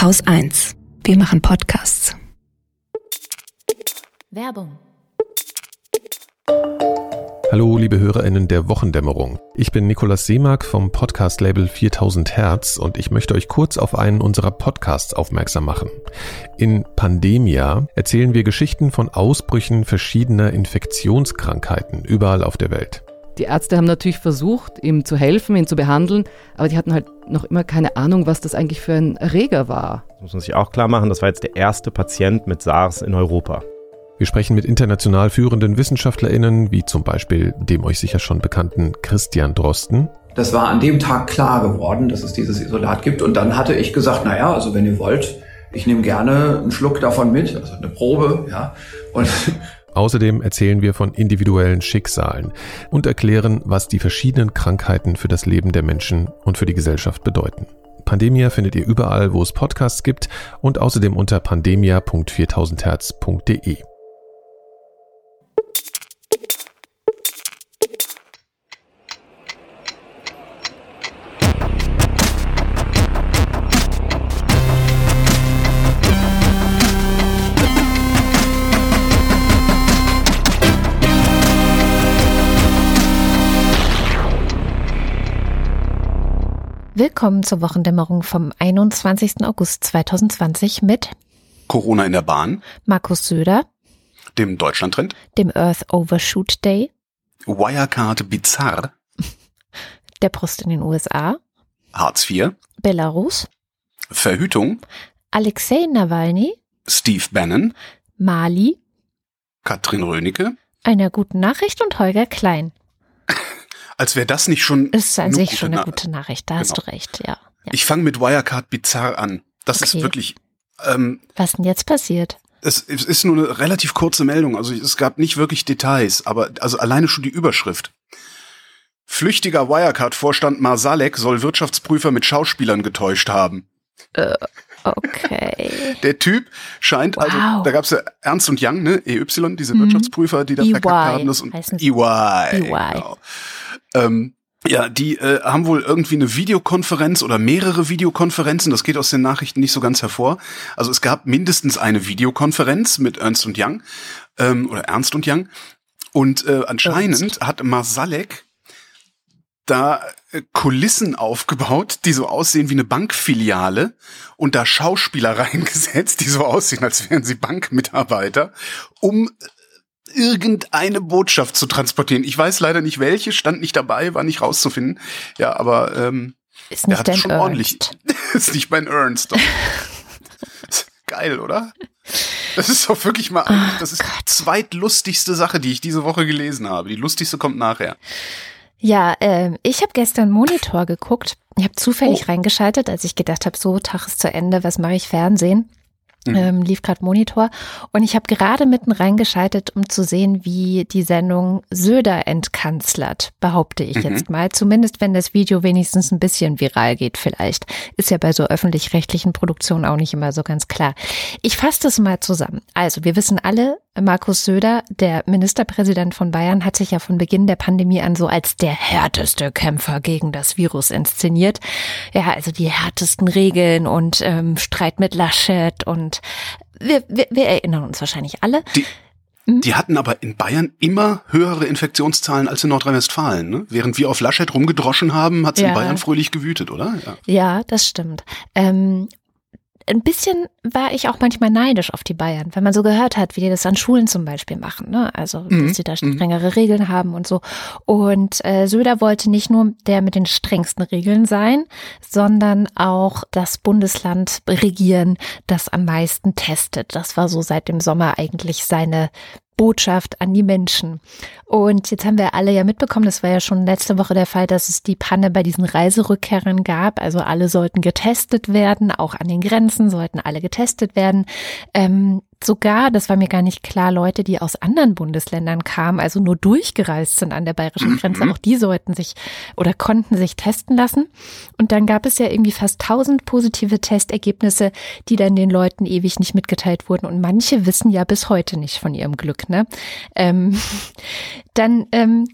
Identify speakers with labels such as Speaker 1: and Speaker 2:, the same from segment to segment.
Speaker 1: Haus 1. Wir machen Podcasts.
Speaker 2: Werbung.
Speaker 3: Hallo, liebe HörerInnen der Wochendämmerung. Ich bin Nikolaus Seemark vom Podcast-Label 4000 Hertz und ich möchte euch kurz auf einen unserer Podcasts aufmerksam machen. In Pandemia erzählen wir Geschichten von Ausbrüchen verschiedener Infektionskrankheiten überall auf der Welt.
Speaker 4: Die Ärzte haben natürlich versucht, ihm zu helfen, ihn zu behandeln, aber die hatten halt noch immer keine Ahnung, was das eigentlich für ein Erreger war.
Speaker 5: Das muss man sich auch klar machen, das war jetzt der erste Patient mit SARS in Europa.
Speaker 3: Wir sprechen mit international führenden WissenschaftlerInnen, wie zum Beispiel dem euch sicher schon bekannten Christian Drosten.
Speaker 6: Das war an dem Tag klar geworden, dass es dieses Isolat gibt. Und dann hatte ich gesagt, naja, also wenn ihr wollt, ich nehme gerne einen Schluck davon mit, also eine Probe, ja. Und
Speaker 3: Außerdem erzählen wir von individuellen Schicksalen und erklären, was die verschiedenen Krankheiten für das Leben der Menschen und für die Gesellschaft bedeuten. Pandemia findet ihr überall, wo es Podcasts gibt und außerdem unter pandemia.4000herz.de.
Speaker 2: Willkommen zur Wochendämmerung vom 21. August 2020 mit
Speaker 7: Corona in der Bahn,
Speaker 2: Markus Söder,
Speaker 7: dem Deutschlandtrend,
Speaker 2: dem Earth Overshoot Day,
Speaker 7: Wirecard Bizarre,
Speaker 2: der Post in den USA,
Speaker 7: Hartz IV,
Speaker 2: Belarus,
Speaker 7: Verhütung,
Speaker 2: Alexei Nawalny,
Speaker 7: Steve Bannon,
Speaker 2: Mali,
Speaker 7: Katrin Rönecke.
Speaker 2: einer guten Nachricht und Holger Klein.
Speaker 7: Als wäre das nicht schon.
Speaker 2: Das ist an sich schon eine
Speaker 7: Na-
Speaker 2: gute Nachricht, da hast
Speaker 7: Genau.
Speaker 2: du recht, ja. ja.
Speaker 7: Ich fange mit Wirecard Bizarre an. Das
Speaker 2: Okay.
Speaker 7: ist wirklich. Ähm,
Speaker 2: Was denn jetzt passiert?
Speaker 7: es, es ist nur eine relativ kurze Meldung. Also es gab nicht wirklich Details, aber also alleine schon die Überschrift. Flüchtiger Wirecard-Vorstand Marsalek soll Wirtschaftsprüfer mit Schauspielern getäuscht haben.
Speaker 2: Okay.
Speaker 7: Der Typ scheint, also,
Speaker 2: Wow.
Speaker 7: da gab's ja Ernst und Young, ne, EY, diese
Speaker 2: Mhm.
Speaker 7: Wirtschaftsprüfer, die da
Speaker 2: EY
Speaker 7: verkackt haben. Das und
Speaker 2: heißen sie.
Speaker 7: EY.
Speaker 2: EY.
Speaker 7: Genau. Ähm, ja, die äh, haben wohl irgendwie eine Videokonferenz oder mehrere Videokonferenzen. Das geht aus den Nachrichten nicht so ganz hervor. Also es gab mindestens eine Videokonferenz mit Ernst und Young ähm, oder Ernst und Young. Und äh, anscheinend hat Marsalek da äh, Kulissen aufgebaut, die so aussehen wie eine Bankfiliale und da Schauspieler reingesetzt, die so aussehen, als wären sie Bankmitarbeiter, um äh, irgendeine Botschaft zu transportieren. Ich weiß leider nicht welche, stand nicht dabei, war nicht rauszufinden. Ja, aber ähm,
Speaker 2: Ist
Speaker 7: der
Speaker 2: nicht
Speaker 7: hat es
Speaker 2: dein
Speaker 7: schon
Speaker 2: Ernst.
Speaker 7: ordentlich. ist nicht mein Ernst. Doch. Geil, oder? Das ist doch wirklich mal,
Speaker 2: Ah,
Speaker 7: das ist die zweitlustigste Sache, die ich diese Woche gelesen habe. Die lustigste kommt nachher.
Speaker 2: Ja, ähm, ich habe gestern Monitor geguckt. Ich habe zufällig
Speaker 7: Oh.
Speaker 2: reingeschaltet, als ich gedacht habe, so Tag ist zu Ende, was mache ich Fernsehen?
Speaker 7: Mhm.
Speaker 2: Ähm, lief gerade Monitor und ich habe gerade mitten reingeschaltet, um zu sehen, wie die Sendung Söder entkanzlert, behaupte ich
Speaker 7: Mhm.
Speaker 2: jetzt mal. Zumindest wenn das Video wenigstens ein bisschen viral geht, vielleicht. Ist ja bei so öffentlich-rechtlichen Produktionen auch nicht immer so ganz klar. Ich fasse das mal zusammen. Also, wir wissen alle, Markus Söder, der Ministerpräsident von Bayern, hat sich ja von Beginn der Pandemie an so als der härteste Kämpfer gegen das Virus inszeniert. Ja, also die härtesten Regeln und ähm, Streit mit Laschet und wir, wir, wir erinnern uns wahrscheinlich alle.
Speaker 7: Die, die hatten aber in Bayern immer höhere Infektionszahlen als in Nordrhein-Westfalen. Ne? Während wir auf Laschet rumgedroschen haben, hat es
Speaker 2: Ja.
Speaker 7: in Bayern fröhlich gewütet, oder? Ja.
Speaker 2: Ja, das stimmt. Ähm, ein bisschen war ich auch manchmal neidisch auf die Bayern, wenn man so gehört hat, wie die das an Schulen zum Beispiel machen. Ne? Also,
Speaker 7: Mhm,
Speaker 2: dass sie da strengere Regeln haben und so. Und äh, Söder wollte nicht nur der mit den strengsten Regeln sein, sondern auch das Bundesland regieren, das am meisten testet. Das war so seit dem Sommer eigentlich seine Botschaft an die Menschen. Und jetzt haben wir alle ja mitbekommen, das war ja schon letzte Woche der Fall, dass es die Panne bei diesen Reiserückkehrern gab. Also alle sollten getestet werden, auch an den Grenzen sollten alle getestet werden. Ähm, sogar, das war mir gar nicht klar, Leute, die aus anderen Bundesländern kamen, also nur durchgereist sind an der bayerischen Grenze, auch die sollten sich oder konnten sich testen lassen. Und dann gab es ja irgendwie fast 1000 positive Testergebnisse, die dann den Leuten ewig nicht mitgeteilt wurden. Und manche wissen ja bis heute nicht von ihrem Glück. Ne? Ähm, dann ähm,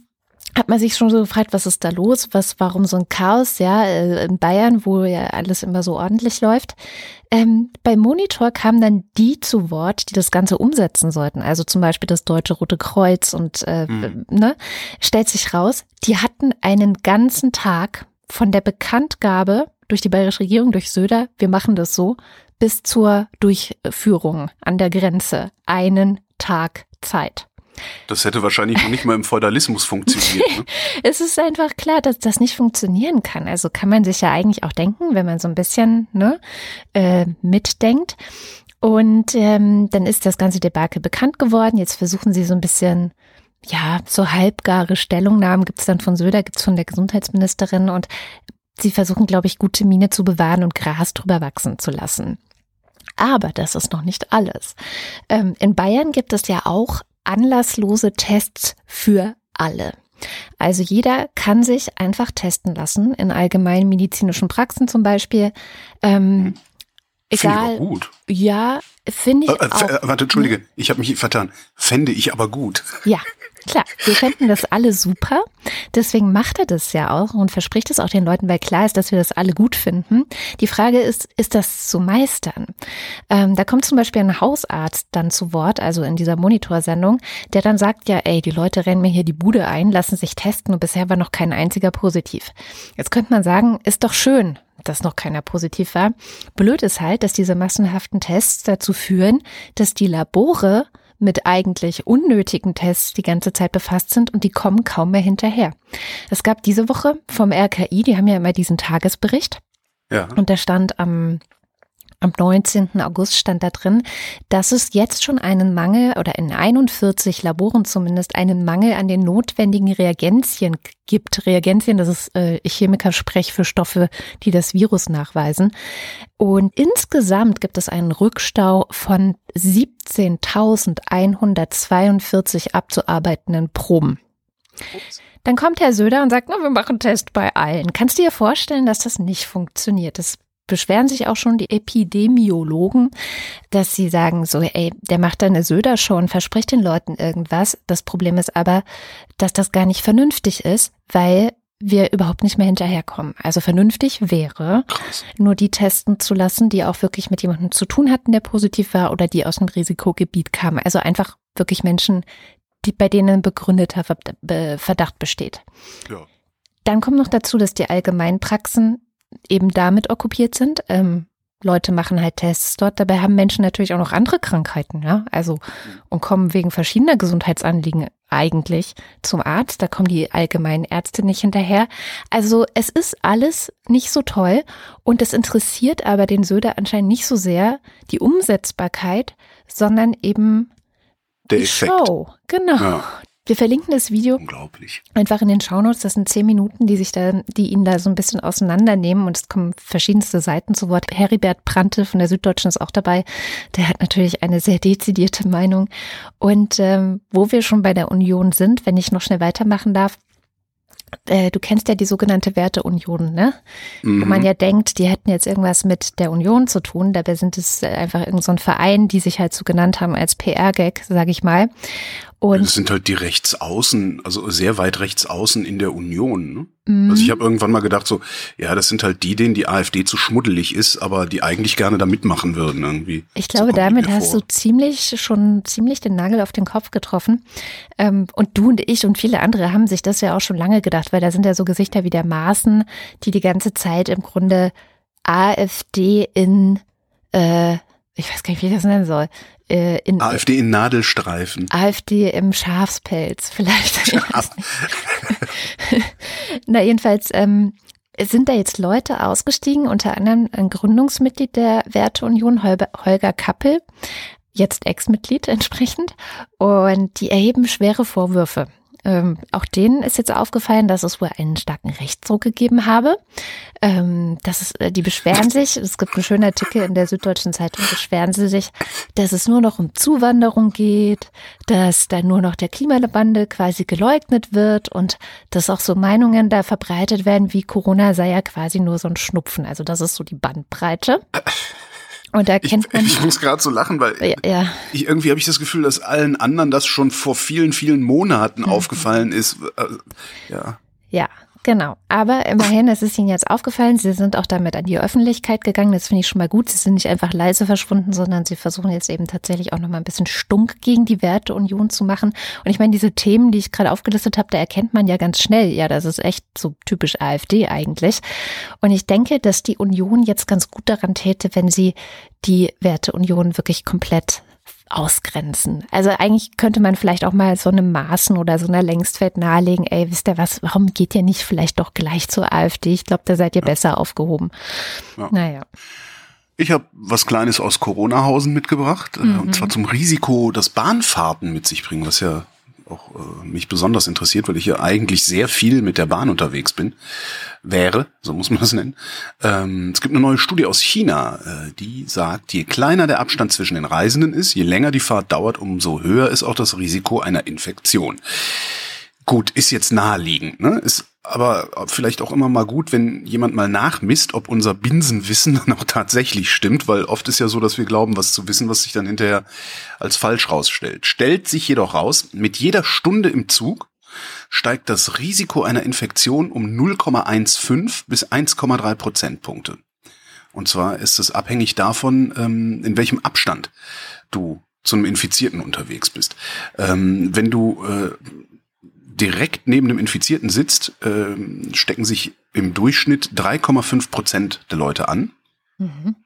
Speaker 2: hat man sich schon so gefragt, was ist da los? Was, warum so ein Chaos, ja, äh, in Bayern, wo ja alles immer so ordentlich läuft. Ähm, beim Monitor kamen dann die zu Wort, die das Ganze umsetzen sollten. Also zum Beispiel das Deutsche Rote Kreuz und äh,
Speaker 7: Hm.
Speaker 2: ne, stellt sich raus, die hatten einen ganzen Tag von der Bekanntgabe durch die bayerische Regierung, durch Söder, wir machen das so, bis zur Durchführung an der Grenze einen Tag Zeit.
Speaker 7: Das hätte wahrscheinlich noch nicht mal im Feudalismus funktioniert. Ne?
Speaker 2: Es ist einfach klar, dass das nicht funktionieren kann. Also kann man sich ja eigentlich auch denken, wenn man so ein bisschen ne, äh, mitdenkt. Und ähm, dann ist das ganze Debakel bekannt geworden. Jetzt versuchen sie so ein bisschen, ja, so halbgare Stellungnahmen gibt's dann von Söder, gibt's von der Gesundheitsministerin und sie versuchen, glaube ich, gute Miene zu bewahren und Gras drüber wachsen zu lassen. Aber das ist noch nicht alles. Ähm, in Bayern gibt es ja auch anlasslose Tests für alle. Also jeder kann sich einfach testen lassen, in allgemeinen medizinischen Praxen zum Beispiel. Ähm,
Speaker 7: Finde ich aber
Speaker 2: egal,
Speaker 7: gut.
Speaker 2: ja, finde ich
Speaker 7: Äh, äh, warte, Entschuldige, ich habe mich vertan. Fände ich aber gut.
Speaker 2: Ja, klar, wir fänden das alle super. Deswegen macht er das ja auch und verspricht es auch den Leuten, weil klar ist, dass wir das alle gut finden. Die Frage ist, ist das zu meistern? Ähm, da kommt zum Beispiel ein Hausarzt dann zu Wort, also in dieser Monitorsendung, der dann sagt, ja, ey, die Leute rennen mir hier die Bude ein, lassen sich testen und bisher war noch kein einziger positiv. Jetzt könnte man sagen, ist doch schön, dass noch keiner positiv war. Blöd ist halt, dass diese massenhaften Tests dazu führen, dass die Labore mit eigentlich unnötigen Tests die ganze Zeit befasst sind und die kommen kaum mehr hinterher. Es gab diese Woche vom RKI, die haben ja immer diesen Tagesbericht
Speaker 7: Ja.
Speaker 2: und da stand am am 19. August stand da drin, dass es jetzt schon einen Mangel oder in 41 Laboren zumindest einen Mangel an den notwendigen Reagenzien gibt. Reagenzien, das ist äh, Chemiker-Sprech für Stoffe, die das Virus nachweisen. Und insgesamt gibt es einen Rückstau von 17.142 abzuarbeitenden Proben. Dann kommt Herr Söder und sagt, na, wir machen Test bei allen. Kannst du dir vorstellen, dass das nicht funktioniert? Das beschweren sich auch schon die Epidemiologen, dass sie sagen so, ey, der macht da eine Söder-Show und verspricht den Leuten irgendwas. Das Problem ist aber, dass das gar nicht vernünftig ist, weil wir überhaupt nicht mehr hinterherkommen. Also vernünftig wäre,
Speaker 7: Krass.
Speaker 2: nur die testen zu lassen, die auch wirklich mit jemandem zu tun hatten, der positiv war oder die aus dem Risikogebiet kamen. Also einfach wirklich Menschen, die, bei denen ein begründeter Ver- Be- Verdacht besteht.
Speaker 7: Ja.
Speaker 2: Dann kommt noch dazu, dass die Allgemeinpraxen eben damit okkupiert sind. Ähm, Leute machen halt Tests dort. Dabei haben Menschen natürlich auch noch andere Krankheiten, ja. Also und kommen wegen verschiedener Gesundheitsanliegen eigentlich zum Arzt. Da kommen die allgemeinen Ärzte nicht hinterher. Also es ist alles nicht so toll und es interessiert aber den Söder anscheinend nicht so sehr die Umsetzbarkeit, sondern eben
Speaker 7: Der
Speaker 2: die
Speaker 7: Effekt.
Speaker 2: Show. Genau.
Speaker 7: Ja,
Speaker 2: Wir verlinken das Video
Speaker 7: unglaublich.
Speaker 2: einfach in den Shownotes. Das sind zehn Minuten, die sich da, die ihn da so ein bisschen auseinandernehmen und es kommen verschiedenste Seiten zu Wort. Heribert Prante von der Süddeutschen ist auch dabei. Der hat natürlich eine sehr dezidierte Meinung. Und ähm, wo wir schon bei der Union sind, wenn ich noch schnell weitermachen darf, äh, du kennst ja die sogenannte Werteunion, ne? Wo man
Speaker 7: Mhm.
Speaker 2: ja denkt, die hätten jetzt irgendwas mit der Union zu tun. Dabei sind es einfach irgendein so ein Verein, die sich halt so genannt haben als PR-Gag, sage ich mal. Und
Speaker 7: Das sind halt die Rechtsaußen, also sehr weit Rechtsaußen in der Union. Ne?
Speaker 2: Mhm.
Speaker 7: Also ich habe irgendwann mal gedacht so, ja, das sind halt die, denen die AfD zu schmuddelig ist, aber die eigentlich gerne da mitmachen würden irgendwie.
Speaker 2: Ich
Speaker 7: So
Speaker 2: glaube,
Speaker 7: die
Speaker 2: damit hast
Speaker 7: vor.
Speaker 2: du ziemlich schon ziemlich den Nagel auf den Kopf getroffen. Ähm, und du und ich und viele andere haben sich das ja auch schon lange gedacht, weil da sind ja so Gesichter wie der Maaßen, die die ganze Zeit im Grunde AfD in, äh, ich weiß gar nicht, wie ich das nennen soll, äh, in
Speaker 7: AfD in Nadelstreifen.
Speaker 2: AfD im Schafspelz vielleicht. Nicht. Na jedenfalls ähm, sind da jetzt Leute ausgestiegen, unter anderem ein Gründungsmitglied der Werteunion, Holger Kappel, jetzt Ex-Mitglied entsprechend, und die erheben schwere Vorwürfe. Ähm, auch denen ist jetzt aufgefallen, dass es wohl einen starken Rechtsdruck gegeben habe. Ähm, das ist, äh, die beschweren sich, es gibt einen schönen Artikel in der Süddeutschen Zeitung, beschweren sie sich, dass es nur noch um Zuwanderung geht, dass da nur noch der Klimawandel quasi geleugnet wird und dass auch so Meinungen da verbreitet werden, wie Corona sei ja quasi nur so ein Schnupfen. Also das ist so die Bandbreite. Und da kennt
Speaker 7: ich,
Speaker 2: man.
Speaker 7: ich muss gerade so lachen, weil
Speaker 2: Ja, ja.
Speaker 7: ich irgendwie habe ich das Gefühl, dass allen anderen das schon vor vielen, vielen Monaten
Speaker 2: Mhm.
Speaker 7: aufgefallen ist. Äh, ja.
Speaker 2: Ja, genau. Aber immerhin, es ist Ihnen jetzt aufgefallen, Sie sind auch damit an die Öffentlichkeit gegangen. Das finde ich schon mal gut. Sie sind nicht einfach leise verschwunden, sondern Sie versuchen jetzt eben tatsächlich auch nochmal ein bisschen stunk gegen die Werteunion zu machen. Und ich meine, diese Themen, die ich gerade aufgelistet habe, da erkennt man ja ganz schnell, ja, das ist echt so typisch AfD eigentlich. Und ich denke, dass die Union jetzt ganz gut daran täte, wenn sie die Werteunion wirklich komplett ausgrenzen. Also eigentlich könnte man vielleicht auch mal so einem Maßen oder so einer Längstfeld nahelegen, ey, wisst ihr was, warum geht ihr nicht vielleicht doch gleich zur AfD? Ich glaube, da seid ihr besser aufgehoben.
Speaker 7: Ja.
Speaker 2: Naja.
Speaker 7: Ich habe was Kleines aus Corona-Hausen mitgebracht, äh,
Speaker 2: Mhm.
Speaker 7: und zwar zum Risiko, das Bahnfahrten mit sich bringen, was ja auch äh, mich besonders interessiert, weil ich ja eigentlich sehr viel mit der Bahn unterwegs bin, wäre, so muss man das nennen. Ähm, es gibt eine neue Studie aus China, äh, die sagt, je kleiner der Abstand zwischen den Reisenden ist, je länger die Fahrt dauert, umso höher ist auch das Risiko einer Infektion. Gut, ist jetzt naheliegend, ne? Ist aber vielleicht auch immer mal gut, wenn jemand mal nachmisst, ob unser Binsenwissen dann auch tatsächlich stimmt, weil oft ist ja so, dass wir glauben, was zu wissen, was sich dann hinterher als falsch rausstellt. Stellt sich jedoch raus, mit jeder Stunde im Zug steigt das Risiko einer Infektion um 0,15 bis 1,3 Prozentpunkte. Und zwar ist es abhängig davon, ähm, in welchem Abstand du zum Infizierten unterwegs bist. Ähm, wenn du äh, direkt neben dem Infizierten sitzt, ähm, stecken sich im Durchschnitt 3,5 Prozent der Leute an.
Speaker 2: Mhm.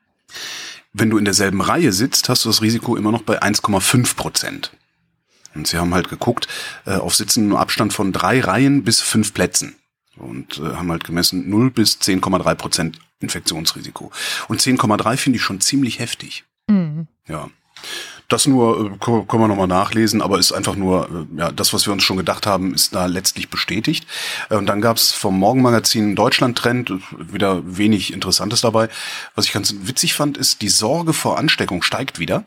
Speaker 7: Wenn du in derselben Reihe sitzt, hast du das Risiko immer noch bei 1,5 Prozent. Und sie haben halt geguckt, äh, auf Sitzen nur Abstand von drei Reihen bis fünf Plätzen. Und äh, haben halt gemessen 0 bis 10,3 Prozent Infektionsrisiko. Und 10,3 finde ich schon ziemlich heftig.
Speaker 2: Mhm.
Speaker 7: Ja. Das nur äh, können wir nochmal nachlesen, aber ist einfach nur, äh, ja, das, was wir uns schon gedacht haben, ist da letztlich bestätigt. Äh, Und dann gab's vom Morgenmagazin Deutschland-Trend, wieder wenig Interessantes dabei. Was ich ganz witzig fand, ist, die Sorge vor Ansteckung steigt wieder.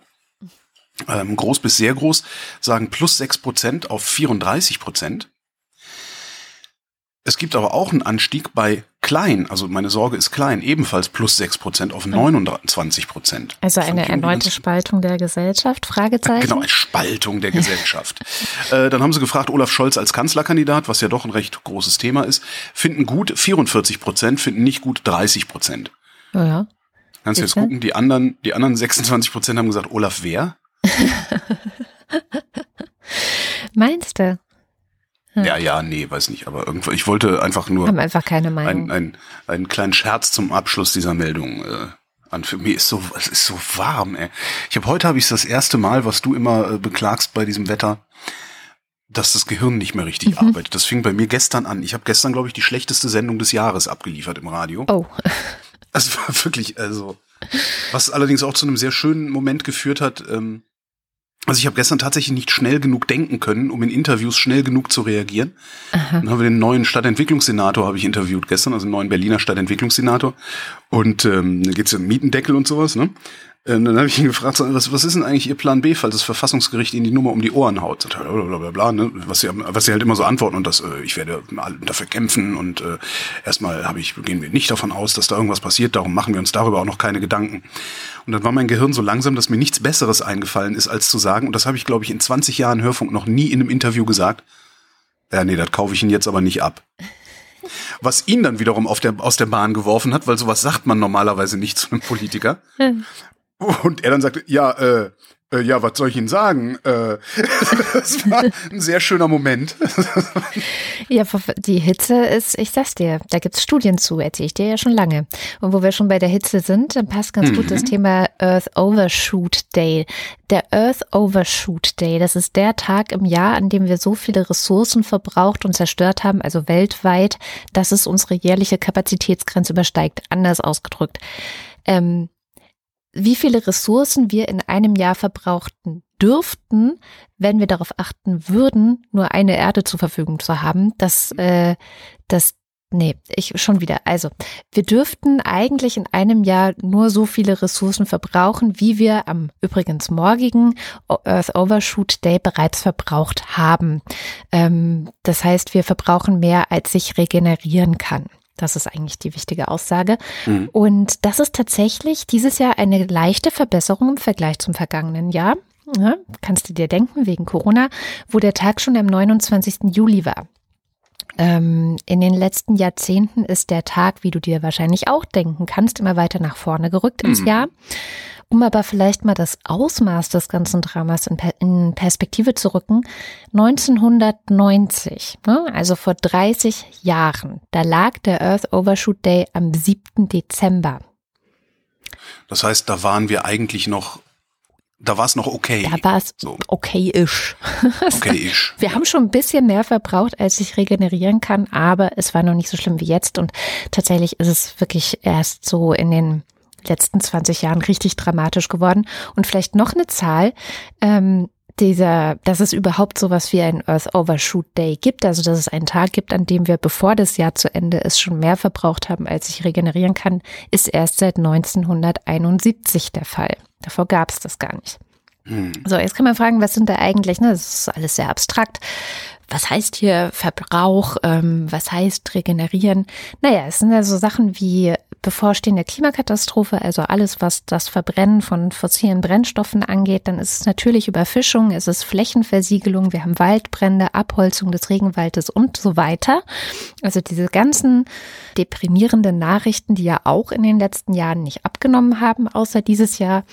Speaker 7: Ähm, groß bis sehr groß, sagen plus 6 Prozent auf 34 Prozent. Es gibt aber auch einen Anstieg bei klein, also meine Sorge ist klein, ebenfalls plus 6 Prozent auf 29 Prozent.
Speaker 2: Also eine erneute Spaltung der Gesellschaft? Fragezeichen?
Speaker 7: Genau, eine Spaltung der Gesellschaft. äh, dann haben sie gefragt, Olaf Scholz als Kanzlerkandidat, was ja doch ein recht großes Thema ist, finden gut 44 Prozent, finden nicht gut 30 Prozent.
Speaker 2: Ja, ja.
Speaker 7: Kannst du jetzt gucken, die anderen, die anderen 26 Prozent haben gesagt, Olaf wer?
Speaker 2: Meinst du? Hm.
Speaker 7: Ja, ja, nee, weiß nicht, aber irgendwo, ich wollte einfach nur
Speaker 2: Haben einfach keine Meinung.
Speaker 7: einen, einen, einen kleinen Scherz zum Abschluss dieser Meldung äh, an. Für mich ist so, es ist so warm, ey. Ich habe heute habe ich das erste Mal, was du immer äh, beklagst bei diesem Wetter, dass das Gehirn nicht mehr richtig
Speaker 2: Mhm.
Speaker 7: arbeitet. Das fing bei mir gestern an. Ich habe gestern, glaube ich, die schlechteste Sendung des Jahres abgeliefert im Radio.
Speaker 2: oh.
Speaker 7: Das war wirklich, also, was allerdings auch zu einem sehr schönen Moment geführt hat. Ähm, also ich habe gestern tatsächlich nicht schnell genug denken können, um in Interviews schnell genug zu reagieren.
Speaker 2: Aha.
Speaker 7: Dann haben wir den neuen Stadtentwicklungssenator, habe ich interviewt gestern, also den neuen Berliner Stadtentwicklungssenator. Und ähm, da geht's um Mietendeckel und sowas, ne? Ähm, dann habe ich ihn gefragt, was, was ist denn eigentlich Ihr Plan B, falls das Verfassungsgericht Ihnen die Nummer um die Ohren haut? Blablabla, bla, ne? was, sie, was sie halt immer so antworten und das, äh, ich werde dafür kämpfen und äh, erstmal habe ich, gehen wir nicht davon aus, dass da irgendwas passiert, darum machen wir uns darüber auch noch keine Gedanken. Und dann war mein Gehirn so langsam, dass mir nichts Besseres eingefallen ist, als zu sagen, und das habe ich, glaube ich, in 20 Jahren Hörfunk noch nie in einem Interview gesagt, ja, nee, das kaufe ich Ihnen jetzt aber nicht ab. Was ihn dann wiederum der, aus der Bahn geworfen hat, weil sowas sagt man normalerweise nicht zu einem Politiker. Und er dann sagte, ja, äh, äh, ja, was soll ich Ihnen sagen? Äh, das war ein sehr schöner Moment.
Speaker 2: Ja, die Hitze ist, ich sag's dir, da gibt's Studien zu, erzähle ich dir ja schon lange. Und wo wir schon bei der Hitze sind, dann passt ganz gut das Thema Earth Overshoot Day. Der Earth Overshoot Day, das ist der Tag im Jahr, an dem wir so viele Ressourcen verbraucht und zerstört haben, also weltweit, dass es unsere jährliche Kapazitätsgrenze übersteigt. Anders ausgedrückt. Ähm, wie viele Ressourcen wir in einem Jahr verbrauchten dürften, wenn wir darauf achten würden, nur eine Erde zur Verfügung zu haben, das, äh, das, nee, ich schon wieder. Also, wir dürften eigentlich in einem Jahr nur so viele Ressourcen verbrauchen, wie wir am übrigens morgigen Earth Overshoot Day bereits verbraucht haben. Ähm, das heißt, wir verbrauchen mehr, als sich regenerieren kann. Das ist eigentlich die wichtige Aussage. Mhm. Und das ist tatsächlich dieses Jahr eine leichte Verbesserung im Vergleich zum vergangenen Jahr. Ja, kannst du dir denken, wegen Corona, wo der Tag schon am 29. Juli war. Ähm, in den letzten Jahrzehnten ist der Tag, wie du dir wahrscheinlich auch denken kannst, immer weiter nach vorne gerückt ins mhm. Jahr. Um aber vielleicht mal das Ausmaß des ganzen Dramas in, per in Perspektive zu rücken, 1990, ne, also vor 30 Jahren, da lag der Earth Overshoot Day am 7. Dezember.
Speaker 7: Das heißt, da waren wir eigentlich noch da war es noch okay.
Speaker 2: Da war es so. okay-ish.
Speaker 7: Okay-ish.
Speaker 2: Wir ja. haben schon ein bisschen mehr verbraucht, als ich regenerieren kann, aber es war noch nicht so schlimm wie jetzt. Und tatsächlich ist es wirklich erst so in den letzten 20 Jahren richtig dramatisch geworden. Und vielleicht noch eine Zahl. Ähm, dieser, dass es überhaupt sowas wie ein Earth Overshoot Day gibt, also dass es einen Tag gibt, an dem wir, bevor das Jahr zu Ende ist, schon mehr verbraucht haben, als ich regenerieren kann, ist erst seit 1971 der Fall. Davor gab es das gar nicht. Hm. So, jetzt kann man fragen, was sind da eigentlich, ne, das ist alles sehr abstrakt. Was heißt hier Verbrauch? Ähm, was heißt regenerieren? Naja, es sind ja so Sachen wie bevorstehende Klimakatastrophe, also alles, was das Verbrennen von fossilen Brennstoffen angeht, dann ist es natürlich Überfischung, es ist Flächenversiegelung, wir haben Waldbrände, Abholzung des Regenwaldes und so weiter. Also diese ganzen deprimierenden Nachrichten, die ja auch in den letzten Jahren nicht abgenommen haben, außer dieses Jahr.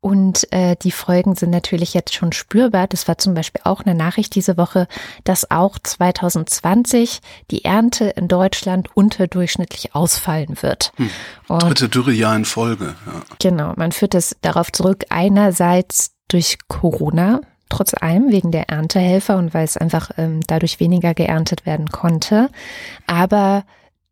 Speaker 2: Und äh, die Folgen sind natürlich jetzt schon spürbar. Das war zum Beispiel auch eine Nachricht diese Woche, dass auch 2020 die Ernte in Deutschland unterdurchschnittlich ausfallen wird. Hm.
Speaker 7: Dritte Dürrejahr in Folge.
Speaker 2: Ja. Genau, man führt es darauf zurück, einerseits durch Corona, trotz allem wegen der Erntehelfer und weil es einfach ähm, dadurch weniger geerntet werden konnte. Aber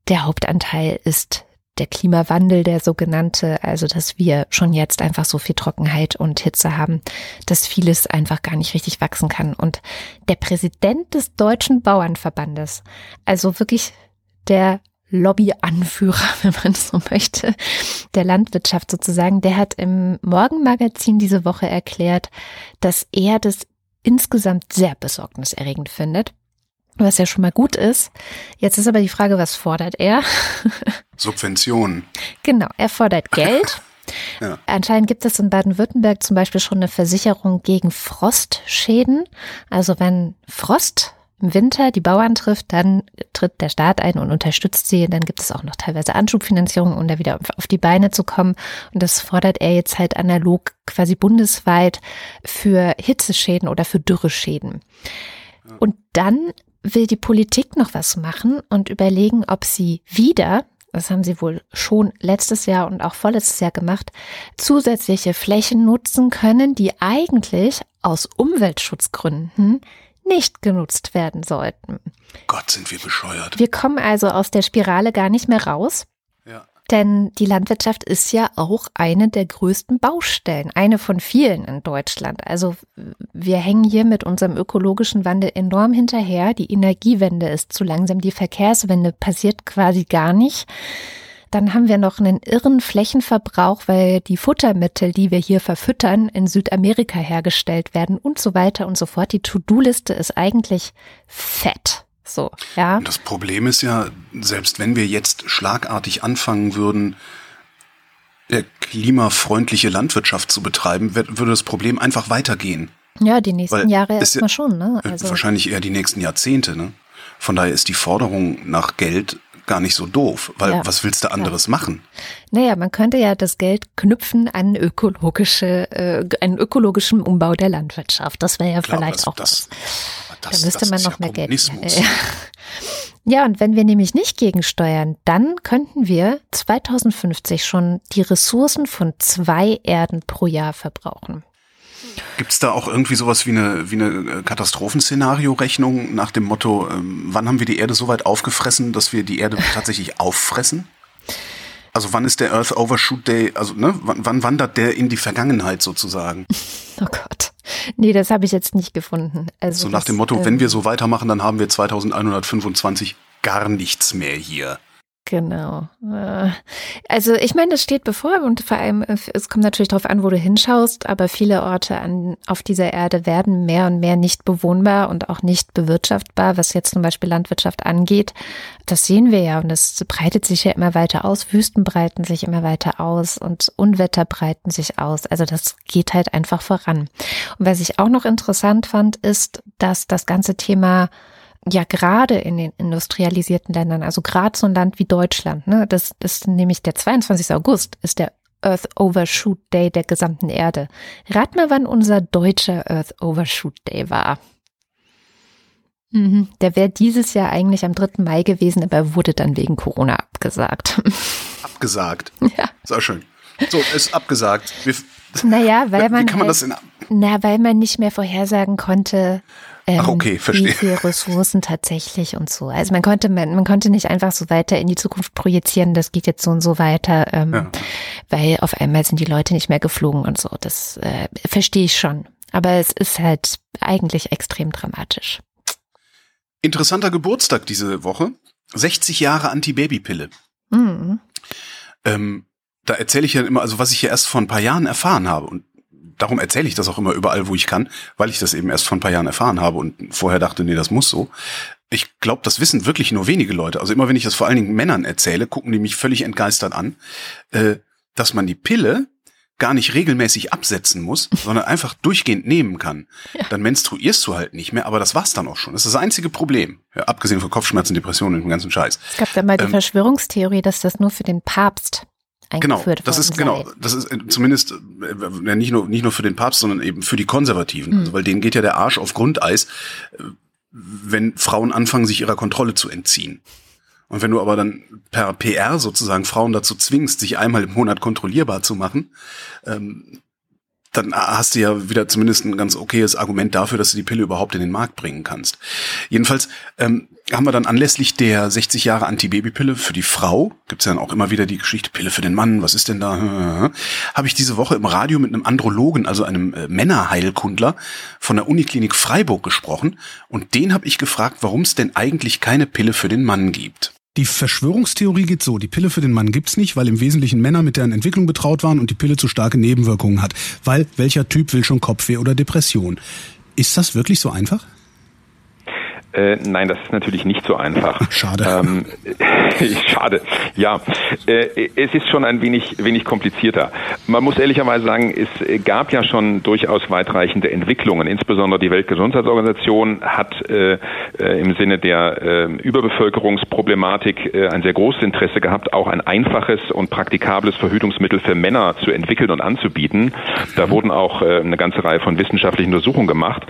Speaker 2: der Hauptanteil ist der Klimawandel, der sogenannte, also dass wir schon jetzt einfach so viel Trockenheit und Hitze haben, dass vieles einfach gar nicht richtig wachsen kann. Und der Präsident des Deutschen Bauernverbandes, also wirklich der Lobbyanführer, wenn man so möchte, der Landwirtschaft sozusagen, der hat im Morgenmagazin diese Woche erklärt, dass er das insgesamt sehr besorgniserregend findet was ja schon mal gut ist. Jetzt ist aber die Frage, was fordert er?
Speaker 7: Subventionen.
Speaker 2: Genau, er fordert Geld. ja. Anscheinend gibt es in Baden-Württemberg zum Beispiel schon eine Versicherung gegen Frostschäden. Also wenn Frost im Winter die Bauern trifft, dann tritt der Staat ein und unterstützt sie. Dann gibt es auch noch teilweise Anschubfinanzierung, um da wieder auf die Beine zu kommen. Und das fordert er jetzt halt analog quasi bundesweit für Hitzeschäden oder für Dürreschäden. Und dann will die Politik noch was machen und überlegen, ob sie wieder, das haben sie wohl schon letztes Jahr und auch vorletztes Jahr gemacht, zusätzliche Flächen nutzen können, die eigentlich aus Umweltschutzgründen nicht genutzt werden sollten.
Speaker 7: Gott, sind wir bescheuert.
Speaker 2: Wir kommen also aus der Spirale gar nicht mehr raus. Denn die Landwirtschaft ist ja auch eine der größten Baustellen, eine von vielen in Deutschland. Also wir hängen hier mit unserem ökologischen Wandel enorm hinterher. Die Energiewende ist zu langsam, die Verkehrswende passiert quasi gar nicht. Dann haben wir noch einen irren Flächenverbrauch, weil die Futtermittel, die wir hier verfüttern, in Südamerika hergestellt werden und so weiter und so fort. Die To-Do-Liste ist eigentlich fett. So, ja.
Speaker 7: Das Problem ist ja, selbst wenn wir jetzt schlagartig anfangen würden, klimafreundliche Landwirtschaft zu betreiben, würde das Problem einfach weitergehen.
Speaker 2: Ja, die nächsten Weil Jahre erstmal schon, ne?
Speaker 7: Also wahrscheinlich eher die nächsten Jahrzehnte, ne? Von daher ist die Forderung nach Geld gar nicht so doof, weil ja. was willst du anderes ja. machen?
Speaker 2: Naja, man könnte ja das Geld knüpfen an ökologische, äh, einen ökologischen Umbau der Landwirtschaft. Das wäre ja Klar, vielleicht das, auch das, was das, da müsste man noch mehr Geld. Ja, und wenn wir nämlich nicht gegensteuern, dann könnten wir 2050 schon die Ressourcen von zwei Erden pro Jahr verbrauchen.
Speaker 7: Gibt es da auch irgendwie sowas wie eine, wie eine Katastrophenszenario-Rechnung nach dem Motto, ähm, wann haben wir die Erde so weit aufgefressen, dass wir die Erde tatsächlich auffressen? Also wann ist der Earth Overshoot Day, also ne, wann, wann wandert der in die Vergangenheit sozusagen?
Speaker 2: Oh Gott. Nee, das habe ich jetzt nicht gefunden.
Speaker 7: Also so nach dem Motto, ähm, wenn wir so weitermachen, dann haben wir 2125 gar nichts mehr hier.
Speaker 2: Genau. Äh, also ich meine, das steht bevor und vor allem, äh, es kommt natürlich darauf an, wo du hinschaust, aber viele Orte an, auf dieser Erde werden mehr und mehr nicht bewohnbar und auch nicht bewirtschaftbar, was jetzt zum Beispiel Landwirtschaft angeht. Das sehen wir ja und das breitet sich ja immer weiter aus. Wüsten breiten sich immer weiter aus und Unwetter breiten sich aus. Also das geht halt einfach voran. Und was ich auch noch interessant fand, ist, dass das ganze Thema ja gerade in den industrialisierten Ländern, also gerade so ein Land wie Deutschland, ne, das ist nämlich der 22. August, ist der Earth Overshoot Day der gesamten Erde. Rat mal, wann unser deutscher Earth Overshoot Day war. Mhm, der wäre dieses Jahr eigentlich am 3. Mai gewesen, aber wurde dann wegen Corona abgesagt.
Speaker 7: Abgesagt.
Speaker 2: Ja.
Speaker 7: Ist auch schön. So, ist abgesagt. Wir,
Speaker 2: Naja, weil man,
Speaker 7: Wie kann man
Speaker 2: halt,
Speaker 7: das in,
Speaker 2: na, weil man nicht mehr vorhersagen konnte, ähm,
Speaker 7: Ach, okay, verstehe.
Speaker 2: wie viele Ressourcen tatsächlich und so. Also man konnte, man, man konnte nicht einfach so weiter in die Zukunft projizieren, das geht jetzt so und so weiter, ähm,
Speaker 7: Ja.
Speaker 2: weil auf einmal sind die Leute nicht mehr geflogen und so. Das äh, verstehe ich schon. Aber es ist halt eigentlich extrem dramatisch.
Speaker 7: interessanter Geburtstag diese Woche. 60 Jahre Anti-Baby-Pille.
Speaker 2: Mhm.
Speaker 7: Ähm, da erzähle ich ja immer, also was ich ja erst vor ein paar Jahren erfahren habe. Und darum erzähle ich das auch immer überall, wo ich kann, weil ich das eben erst vor ein paar Jahren erfahren habe und vorher dachte, nee, das muss so. Ich glaube, das wissen wirklich nur wenige Leute. Also immer wenn ich das vor allen Dingen Männern erzähle, gucken die mich völlig entgeistert an, äh, dass man die Pille gar nicht regelmäßig absetzen muss, sondern einfach durchgehend nehmen kann. Dann menstruierst du halt nicht mehr, aber das war's dann auch schon. Das ist das einzige Problem. Ja, abgesehen von Kopfschmerzen, Depressionen und dem ganzen Scheiß.
Speaker 2: Es gab da mal die
Speaker 7: Ähm,
Speaker 2: Verschwörungstheorie, dass das nur für den Papst
Speaker 7: Genau,
Speaker 2: eingeführt
Speaker 7: das ist genau, das ist äh, zumindest äh, nicht nur nicht nur für den Papst, sondern eben für die Konservativen,
Speaker 2: Hm.
Speaker 7: also, weil denen geht ja der Arsch auf Grundeis, äh, wenn Frauen anfangen, sich ihrer Kontrolle zu entziehen. Und wenn du aber dann per PR sozusagen Frauen dazu zwingst, sich einmal im Monat kontrollierbar zu machen, ähm, dann hast du ja wieder zumindest ein ganz okayes Argument dafür, dass du die Pille überhaupt in den Markt bringen kannst. Jedenfalls ähm, haben wir dann anlässlich der 60 Jahre Antibabypille für die Frau, gibt's ja dann auch immer wieder die Geschichte Pille für den Mann, was ist denn da? Habe ich diese Woche im Radio mit einem Andrologen, also einem äh, Männerheilkundler von der Uniklinik Freiburg gesprochen und den habe ich gefragt, warum es denn eigentlich keine Pille für den Mann gibt.
Speaker 8: Die Verschwörungstheorie geht so, die Pille für den Mann gibt's nicht, weil im Wesentlichen Männer mit deren Entwicklung betraut waren und die Pille zu starke Nebenwirkungen hat. Weil welcher Typ will schon Kopfweh oder Depression? Ist das wirklich so einfach?
Speaker 9: Äh, nein, das ist natürlich nicht so einfach.
Speaker 8: Schade.
Speaker 9: Ähm, schade. Ja, äh, es ist schon ein wenig, wenig komplizierter. Man muss ehrlicherweise sagen, es gab ja schon durchaus weitreichende Entwicklungen. Insbesondere die Weltgesundheitsorganisation hat äh, äh, im Sinne der äh, Überbevölkerungsproblematik äh, ein sehr großes Interesse gehabt, auch ein einfaches und praktikables Verhütungsmittel für Männer zu entwickeln und anzubieten. Da wurden auch äh, eine ganze Reihe von wissenschaftlichen Untersuchungen gemacht.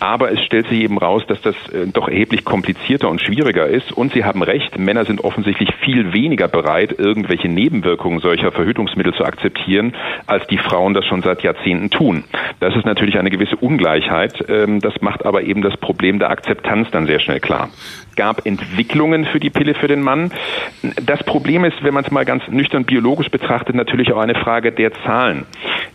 Speaker 9: Aber es stellt sich eben raus, dass das äh, doch erheblich komplizierter und schwieriger ist. Und Sie haben recht, Männer sind offensichtlich viel weniger bereit, irgendwelche Nebenwirkungen solcher Verhütungsmittel zu akzeptieren, als die Frauen das schon seit Jahrzehnten tun. Das ist natürlich eine gewisse Ungleichheit. Ähm, Das macht aber eben das Problem der Akzeptanz dann sehr schnell klar. Gab Entwicklungen für die Pille für den Mann. Das Problem ist, wenn man es mal ganz nüchtern biologisch betrachtet, natürlich auch eine Frage der Zahlen.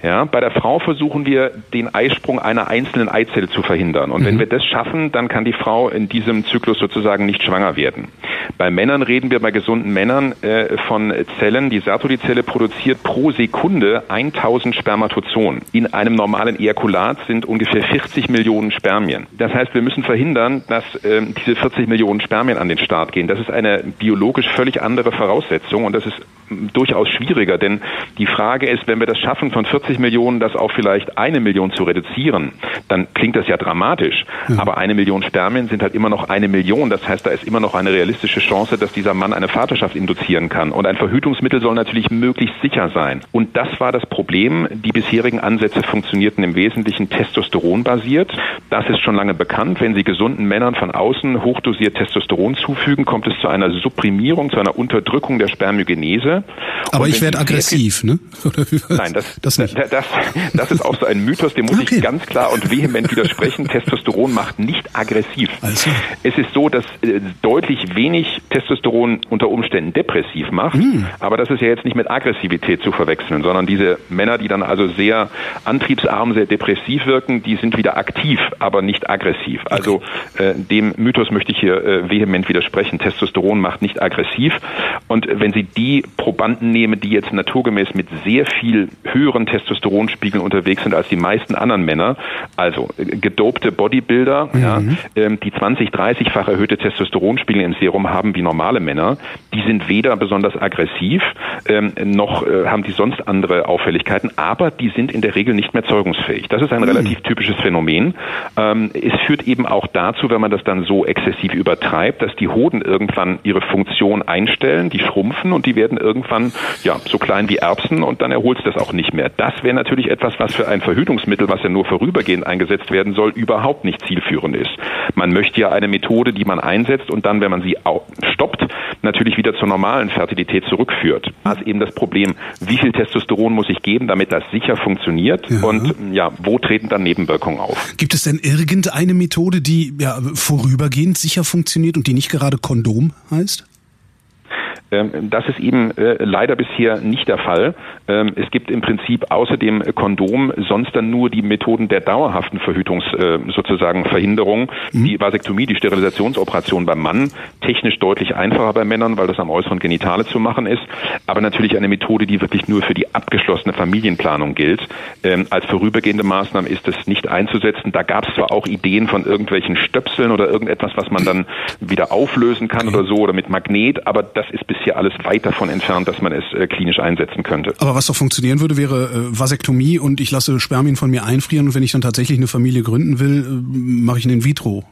Speaker 9: Ja, bei der Frau versuchen wir, den Eisprung einer einzelnen Eizelle zu verhindern. Und wenn wir das schaffen, dann kann die Frau in diesem Zyklus sozusagen nicht schwanger werden. Bei Männern reden wir bei gesunden Männern äh, von Zellen. Die Sertoli-Zelle produziert pro Sekunde 1000 Spermatozoen. In einem normalen Ejakulat sind ungefähr 40 Millionen Spermien. Das heißt, wir müssen verhindern, dass ähm, diese 40 Millionen Spermien an den Start gehen. Das ist eine biologisch völlig andere Voraussetzung und das ist m, durchaus schwieriger, denn die Frage ist, wenn wir das schaffen, von 40 Millionen das auf vielleicht eine Million zu reduzieren, dann klingt das ja dramatisch. Aber eine Million Spermien sind halt immer noch eine Million. Das heißt, da ist immer noch eine realistische Chance, dass dieser Mann eine Vaterschaft induzieren kann. Und ein Verhütungsmittel soll natürlich möglichst sicher sein. Und das war das Problem. Die bisherigen Ansätze funktionierten im Wesentlichen testosteronbasiert. Das ist schon lange bekannt. Wenn Sie gesunden Männern von außen hochdosiert Testosteron zufügen, kommt es zu einer Supprimierung, zu einer Unterdrückung der Spermiogenese.
Speaker 8: Aber ich werde aggressiv, ne?
Speaker 9: Nein, das,
Speaker 8: das nicht.
Speaker 9: Das, das ist auch so ein Mythos, dem muss
Speaker 8: Okay.
Speaker 9: ich ganz klar und vehement widersprechen. Testosteron macht nicht aggressiv.
Speaker 8: Klar.
Speaker 9: Es ist so, dass äh, deutlich wenig Testosteron unter Umständen depressiv macht,
Speaker 8: Hm.
Speaker 9: aber das ist ja jetzt nicht mit Aggressivität zu verwechseln, sondern diese Männer, die dann also sehr antriebsarm, sehr depressiv wirken, die sind wieder aktiv, aber nicht aggressiv. Also äh, dem Mythos möchte ich hier äh, vehement widersprechen. Testosteron macht nicht aggressiv und wenn Sie die Probanden nehmen, die jetzt naturgemäß mit sehr viel höheren Testosteronspiegeln unterwegs sind als die meisten anderen Männer, also äh, gedopte Bodybuilder, ja, ähm, die 20, 30-fach erhöhte Testosteronspiegel im Serum haben wie normale Männer, die sind weder besonders aggressiv, ähm, noch äh, haben die sonst andere Auffälligkeiten, aber die sind in der Regel nicht mehr zeugungsfähig. Das ist ein relativ typisches Phänomen. Ähm, es führt eben auch dazu, wenn man das dann so exzessiv übertreibt, dass die Hoden irgendwann ihre Funktion einstellen, die schrumpfen und die werden irgendwann ja so klein wie Erbsen und dann erholt es das auch nicht mehr. Das wäre natürlich etwas, was für ein Verhütungsmittel, was ja nur vorübergehend eingesetzt werden soll, überhaupt nicht zielführend ist. Man möchte ja eine Methode, die man einsetzt und dann, wenn man sie stoppt, natürlich wieder zur normalen Fertilität zurückführt. Da ist eben das Problem, wie viel Testosteron muss ich geben, damit das sicher funktioniert
Speaker 8: Ja.
Speaker 9: und ja, wo treten dann Nebenwirkungen auf?
Speaker 8: Gibt es denn irgendeine Methode, die ja vorübergehend sicher funktioniert und die nicht gerade Kondom heißt?
Speaker 9: Ähm, Das ist eben äh, leider bisher nicht der Fall. Ähm, Es gibt im Prinzip außer dem Kondom sonst dann nur die Methoden der dauerhaften Verhütungs äh, sozusagen Verhinderung. Die Vasektomie, die Sterilisationsoperation beim Mann, technisch deutlich einfacher bei Männern, weil das am äußeren Genitale zu machen ist, aber natürlich eine Methode, die wirklich nur für die abgeschlossene Familienplanung gilt. Ähm, Als vorübergehende Maßnahme ist es nicht einzusetzen. Da gab es zwar auch Ideen von irgendwelchen Stöpseln oder irgendetwas, was man dann wieder auflösen kann oder so oder mit Magnet, aber das ist bisher alles weit davon entfernt, dass man es äh, klinisch einsetzen könnte.
Speaker 8: Aber was doch funktionieren würde, wäre äh, Vasektomie und ich lasse Spermien von mir einfrieren und wenn ich dann tatsächlich eine Familie gründen will, äh, mache ich ein In-vitro.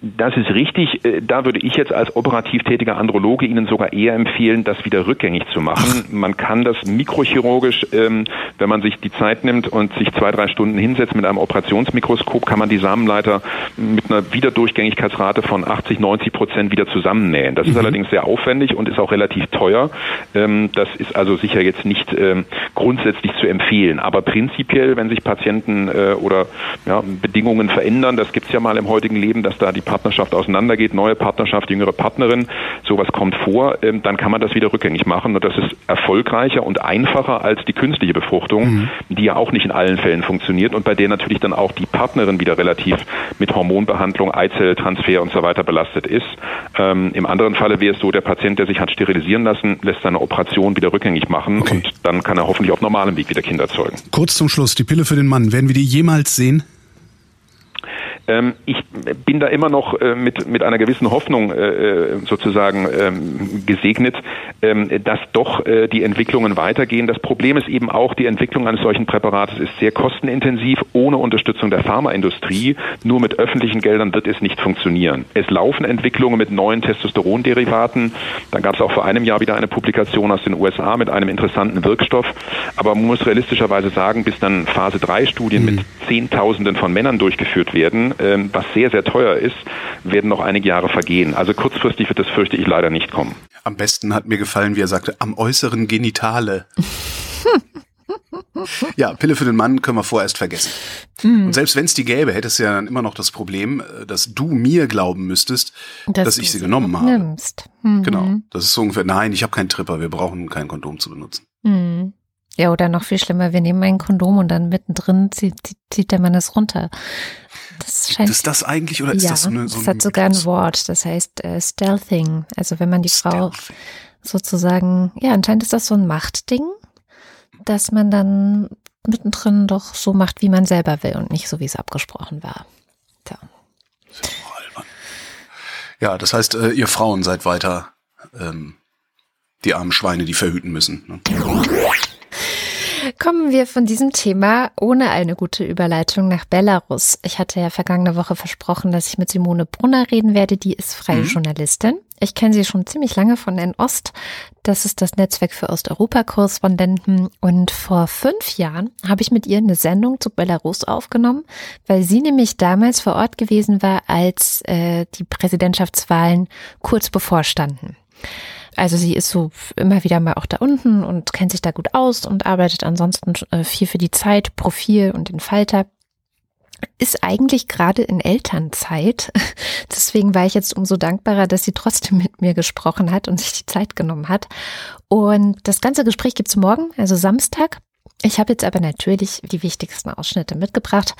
Speaker 9: Das ist richtig. Äh, Da würde ich jetzt als operativ tätiger Androloge Ihnen sogar eher empfehlen, das wieder rückgängig zu machen. Man kann das mikrochirurgisch, ähm, wenn man sich die Zeit nimmt und sich zwei, drei Stunden hinsetzt mit einem Operationsmikroskop, kann man die Samenleiter mit einer Wiederdurchgängigkeitsrate von 80, 90 Prozent wieder zusammennähen. Das ist allerdings sehr aufwendig und ist auch relativ teuer. Ähm, Das ist also sicher jetzt nicht ähm, grundsätzlich zu empfehlen. Aber prinzipiell, wenn sich Patienten äh, oder ja, Bedingungen verändern, das gibt es ja mal im heutigen Leben, dass da die Partnerschaft auseinandergeht, neue Partnerschaft, jüngere Partnerin, sowas kommt vor, ähm, dann kann man das wieder rückgängig machen. Und das ist erfolgreicher und einfacher als die künstliche Befruchtung, die ja auch nicht in allen Fällen funktioniert und bei der natürlich dann auch die Partnerin wieder relativ mit Hormonbehandlung, Eizelltransfer und so weiter belastet ist. Ähm, Im anderen Falle wäre es so, der Patient, der sich hat sterilisieren lassen, lässt seine Operation wieder rückgängig machen
Speaker 8: Okay.
Speaker 9: und dann kann er hoffentlich auf normalem Weg wieder Kinder zeugen.
Speaker 8: Kurz zum Schluss, die Pille für den Mann, werden wir die jemals sehen?
Speaker 9: Ähm, ich bin da immer noch äh, mit, mit einer gewissen Hoffnung äh, äh, sozusagen ähm, gesegnet, ähm, dass doch die Entwicklungen weitergehen. Das Problem ist eben auch, die Entwicklung eines solchen Präparates ist sehr kostenintensiv, ohne Unterstützung der Pharmaindustrie. Nur mit öffentlichen Geldern wird es nicht funktionieren. Es laufen Entwicklungen mit neuen Testosteronderivaten. Da gab es auch vor einem Jahr wieder eine Publikation aus den USA mit einem interessanten Wirkstoff. Aber man muss realistischerweise sagen, bis dann Phase 3 Studien mit Zehntausenden von Männern durchgeführt werden, ähm, was sehr, sehr teuer ist, werden noch einige Jahre vergehen. Also kurzfristig wird das, fürchte ich, leider nicht kommen.
Speaker 7: Am besten hat mir gefallen, wie er sagte, am äußeren Genitale. ja, Pille für den Mann können wir vorerst vergessen. Und selbst wenn es die gäbe, hättest du ja dann immer noch das Problem, äh, dass du mir glauben müsstest, dass, ich
Speaker 2: du
Speaker 7: sie genommen habe.
Speaker 2: Nimmst. Mhm.
Speaker 7: Genau. Das ist so ungefähr, nein, ich habe keinen Tripper, wir brauchen kein Kondom zu benutzen.
Speaker 2: Mhm. Ja, oder noch viel schlimmer, wir nehmen ein Kondom und dann mittendrin zieht, zieht, zieht der Mann es runter. Das scheint.
Speaker 7: Ist das eigentlich oder ist
Speaker 2: ja,
Speaker 7: das so eine so
Speaker 2: das hat sogar ein? Wort, das heißt äh, Stealthing. Also wenn man die Frau sozusagen, ja, anscheinend ist das so ein Machtding, dass man dann mittendrin doch so macht, wie man selber will und nicht so, wie es abgesprochen war. Tja.
Speaker 7: Ja, das heißt, äh, ihr Frauen seid weiter ähm, die armen Schweine, die verhüten müssen. Ne?
Speaker 2: Kommen wir von diesem Thema ohne eine gute Überleitung nach Belarus. Ich hatte ja vergangene Woche versprochen, dass ich mit Simone Brunner reden werde. Die ist freie Journalistin. Ich kenne sie schon ziemlich lange von N-Ost. Das ist das Netzwerk für Osteuropa-Korrespondenten. Und vor fünf Jahren habe ich mit ihr eine Sendung zu Belarus aufgenommen, weil sie nämlich damals vor Ort gewesen war, als äh, die Präsidentschaftswahlen kurz bevorstanden. Also sie ist so immer wieder mal auch da unten und kennt sich da gut aus und arbeitet ansonsten äh, viel für die Zeit, Profil und den Falter ist eigentlich gerade in Elternzeit. Deswegen war ich jetzt umso dankbarer, dass sie trotzdem mit mir gesprochen hat und sich die Zeit genommen hat. Und das ganze Gespräch gibt's morgen, also Samstag. Ich habe jetzt aber natürlich die wichtigsten Ausschnitte mitgebracht.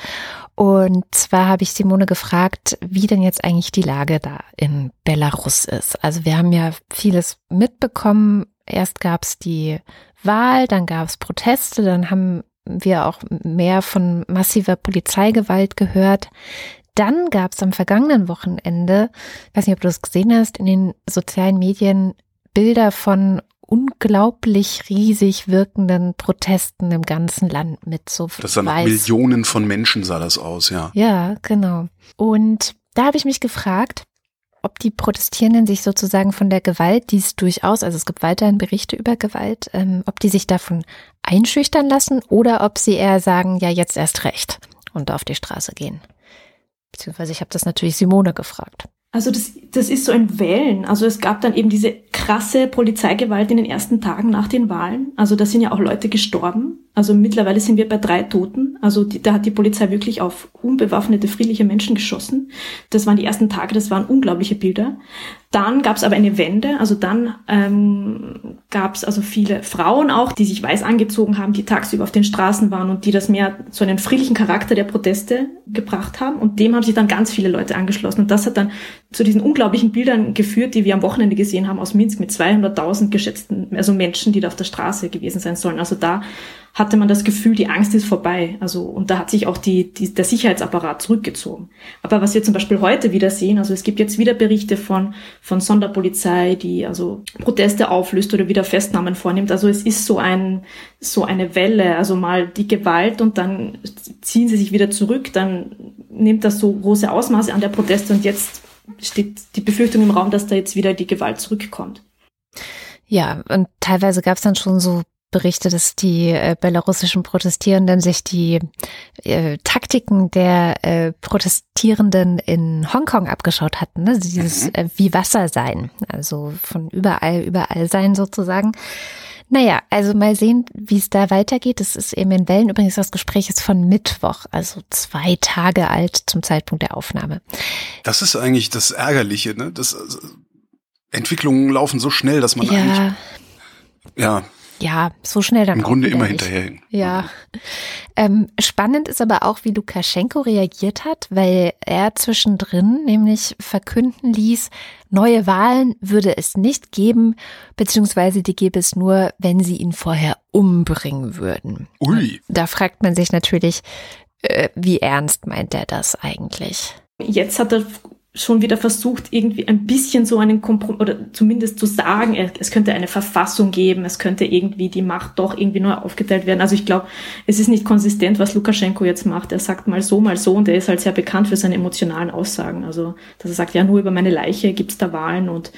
Speaker 2: Und zwar habe ich Simone gefragt, wie denn jetzt eigentlich die Lage da in Belarus ist. Also wir haben ja vieles mitbekommen. Erst gab's die Wahl, dann gab's Proteste, dann haben wir auch mehr von massiver Polizeigewalt gehört. Dann gab es am vergangenen Wochenende, weiß nicht, ob du das gesehen hast, in den sozialen Medien Bilder von unglaublich riesig wirkenden Protesten im ganzen Land mit so
Speaker 7: Das sah nach Millionen von Menschen sah das aus, ja.
Speaker 2: Ja, genau. Und da habe ich mich gefragt, ob die Protestierenden sich sozusagen von der Gewalt, die es durchaus, also es gibt weiterhin Berichte über Gewalt, ähm, ob die sich davon einschüchtern lassen oder ob sie eher sagen, ja, jetzt erst recht und auf die Straße gehen. Beziehungsweise ich habe das natürlich Simone gefragt.
Speaker 10: Also das, das ist so ein Wellen. Also es gab dann eben diese krasse Polizeigewalt in den ersten Tagen nach den Wahlen. Also da sind ja auch Leute gestorben. Also mittlerweile sind wir bei drei Toten. Also die, da hat die Polizei wirklich auf unbewaffnete, friedliche Menschen geschossen. Das waren die ersten Tage, das waren unglaubliche Bilder. Dann gab es aber eine Wende. Also dann ähm, gab es also viele Frauen auch, die sich weiß angezogen haben, die tagsüber auf den Straßen waren und die das mehr zu einem friedlichen Charakter der Proteste gebracht haben. Und dem haben sich dann ganz viele Leute angeschlossen. Und das hat dann zu diesen unglaublichen Bildern geführt, die wir am Wochenende gesehen haben aus Minsk mit 200.000 geschätzten, also Menschen, die da auf der Straße gewesen sein sollen. Also da hatte man das Gefühl, die Angst ist vorbei. Also, und da hat sich auch die, die, der Sicherheitsapparat zurückgezogen. Aber was wir zum Beispiel heute wieder sehen, also es gibt jetzt wieder Berichte von, von Sonderpolizei, die also Proteste auflöst oder wieder Festnahmen vornimmt. Also es ist so ein, so eine Welle, also mal die Gewalt und dann ziehen sie sich wieder zurück, dann nimmt das so große Ausmaße an der Proteste und jetzt steht die Befürchtung im Raum, dass da jetzt wieder die Gewalt zurückkommt.
Speaker 2: Ja, und teilweise gab es dann schon so Berichte, dass die äh, belarussischen Protestierenden sich die äh, Taktiken der äh, Protestierenden in Hongkong abgeschaut hatten. Ne? Dieses mhm. äh, wie Wasser sein, also von überall, überall sein sozusagen. Naja, also mal sehen, wie es da weitergeht. Das ist eben in Wellen. Übrigens, das Gespräch ist von Mittwoch, also zwei Tage alt zum Zeitpunkt der Aufnahme.
Speaker 7: Das ist eigentlich das Ärgerliche, ne? Das, also, Entwicklungen laufen so schnell, dass man ja. eigentlich ja,
Speaker 2: ja, so schnell dann.
Speaker 7: Im Grunde immer hinterher.
Speaker 2: Ja. Ähm, spannend ist aber auch, wie Lukaschenko reagiert hat, weil er zwischendrin nämlich verkünden ließ, neue Wahlen würde es nicht geben, beziehungsweise die gäbe es nur, wenn sie ihn vorher umbringen würden.
Speaker 7: Ui.
Speaker 2: Da fragt man sich natürlich, äh, wie ernst meint er das eigentlich?
Speaker 10: Jetzt hat er schon wieder versucht, irgendwie ein bisschen so einen Kompromiss oder zumindest zu sagen, es könnte eine Verfassung geben, es könnte irgendwie die Macht doch irgendwie neu aufgeteilt werden. Also ich glaube, es ist nicht konsistent, was Lukaschenko jetzt macht. Er sagt mal so, mal so und er ist halt sehr bekannt für seine emotionalen Aussagen. Also dass er sagt, ja, nur über meine Leiche gibt's da Wahlen und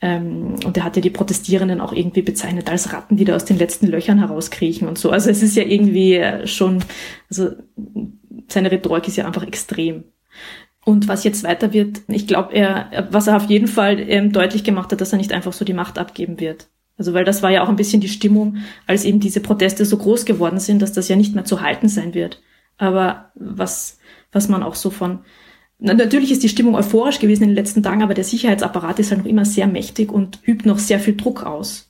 Speaker 10: ähm, und er hat ja die Protestierenden auch irgendwie bezeichnet als Ratten, die da aus den letzten Löchern herauskriechen und so. Also es ist ja irgendwie schon, also seine Rhetorik ist ja einfach extrem. Und was jetzt weiter wird, ich glaube, er, was er auf jeden Fall ähm, deutlich gemacht hat, dass er nicht einfach so die Macht abgeben wird. Also weil das war ja auch ein bisschen die Stimmung, als eben diese Proteste so groß geworden sind, dass das ja nicht mehr zu halten sein wird. Aber was, was man auch so von, natürlich ist die Stimmung euphorisch gewesen in den letzten Tagen, aber der Sicherheitsapparat ist halt noch immer sehr mächtig und übt noch sehr viel Druck aus.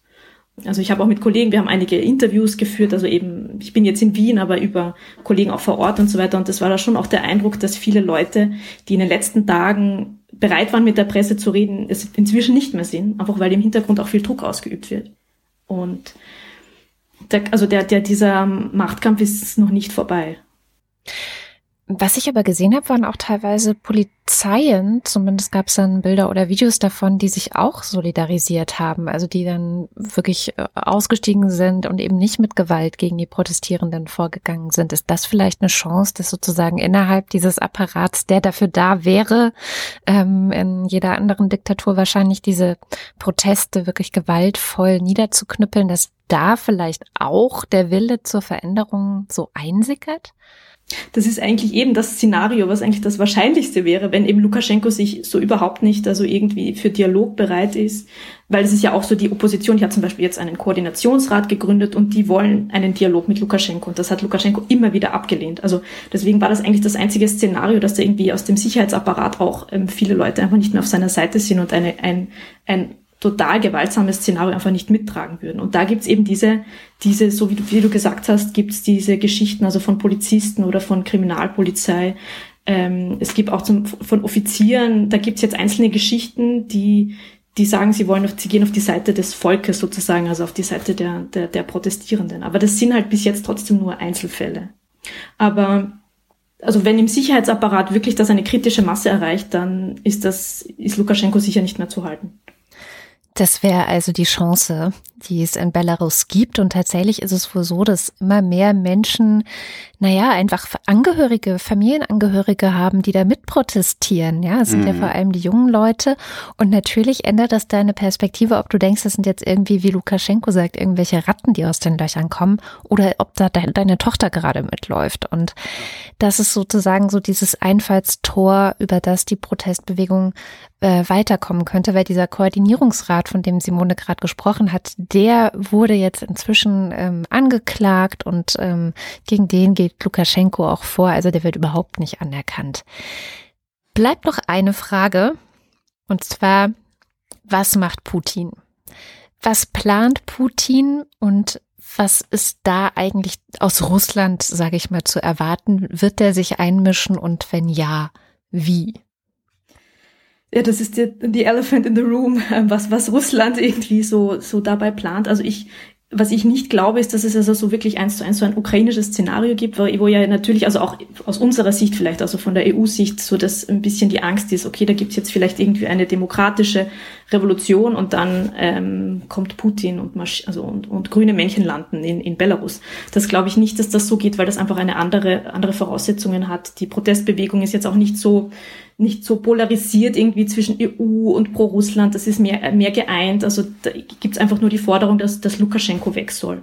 Speaker 10: Also ich habe auch mit Kollegen, wir haben einige Interviews geführt, also eben, ich bin jetzt in Wien, aber über Kollegen auch vor Ort und so weiter. Und das war da schon auch der Eindruck, dass viele Leute, die in den letzten Tagen bereit waren, mit der Presse zu reden, es inzwischen nicht mehr sind, einfach weil im Hintergrund auch viel Druck ausgeübt wird. Und der, also der, der, dieser Machtkampf ist noch nicht vorbei.
Speaker 2: Was ich aber gesehen habe, waren auch teilweise Polizeien, zumindest gab es dann Bilder oder Videos davon, die sich auch solidarisiert haben, also die dann wirklich äh, ausgestiegen sind und eben nicht mit Gewalt gegen die Protestierenden vorgegangen sind. Ist das vielleicht eine Chance, dass sozusagen innerhalb dieses Apparats, der dafür da wäre, ähm, in jeder anderen Diktatur wahrscheinlich diese Proteste wirklich gewaltvoll niederzuknüppeln, dass da vielleicht auch der Wille zur Veränderung so einsickert?
Speaker 10: Das ist eigentlich eben das Szenario, was eigentlich das Wahrscheinlichste wäre, wenn eben Lukaschenko sich so überhaupt nicht, also irgendwie für Dialog bereit ist, weil es ist ja auch so, die Opposition, die hat zum Beispiel jetzt einen Koordinationsrat gegründet und die wollen einen Dialog mit Lukaschenko und das hat Lukaschenko immer wieder abgelehnt. Also deswegen war das eigentlich das einzige Szenario, dass da irgendwie aus dem Sicherheitsapparat auch ähm, viele Leute einfach nicht mehr auf seiner Seite sind und eine, ein, ein total gewaltsames Szenario einfach nicht mittragen würden. Und da gibt's eben diese, diese, so wie du, wie du gesagt hast, gibt's diese Geschichten, also von Polizisten oder von Kriminalpolizei. Ähm, es gibt auch zum, von Offizieren, da gibt's jetzt einzelne Geschichten, die, die sagen, sie wollen, auf, sie gehen auf die Seite des Volkes sozusagen, also auf die Seite der, der, der Protestierenden. Aber das sind halt bis jetzt trotzdem nur Einzelfälle. Aber also wenn im Sicherheitsapparat wirklich das eine kritische Masse erreicht, dann ist das, ist Lukaschenko sicher nicht mehr zu halten.
Speaker 2: Das wäre also die Chance, die es in Belarus gibt. Und tatsächlich ist es wohl so, dass immer mehr Menschen, naja, einfach Angehörige, Familienangehörige haben, die da mitprotestieren. Ja, es sind mhm. ja vor allem die jungen Leute. Und natürlich ändert das deine Perspektive, ob du denkst, das sind jetzt irgendwie, wie Lukaschenko sagt, irgendwelche Ratten, die aus den Löchern kommen, oder ob da de deine Tochter gerade mitläuft. Und das ist sozusagen so dieses Einfallstor, über das die Protestbewegung äh, weiterkommen könnte, weil dieser Koordinierungsrat, von dem Simone gerade gesprochen hat, der wurde jetzt inzwischen ähm, angeklagt und ähm, gegen den geht Lukaschenko auch vor. Also der wird überhaupt nicht anerkannt. Bleibt noch eine Frage und zwar, was macht Putin? Was plant Putin und was ist da eigentlich aus Russland, sage ich mal, zu erwarten? Wird der sich einmischen und wenn ja, wie?
Speaker 10: Ja, das ist die, die Elephant in the Room, was, was Russland irgendwie so, so dabei plant. Also ich, was ich nicht glaube, ist, dass es also so wirklich eins zu eins so ein ukrainisches Szenario gibt, wo, ja natürlich, also auch aus unserer Sicht vielleicht, also von der EU-Sicht, so dass ein bisschen die Angst ist, okay, da gibt's jetzt vielleicht irgendwie eine demokratische Revolution und dann ähm, kommt Putin und, also und, und grüne Männchen landen in, in Belarus. Das glaube ich nicht, dass das so geht, weil das einfach eine andere, andere Voraussetzungen hat. Die Protestbewegung ist jetzt auch nicht so nicht so polarisiert irgendwie zwischen EU und pro-Russland. Das ist mehr, mehr geeint. Also da gibt es einfach nur die Forderung, dass, dass Lukaschenko weg soll.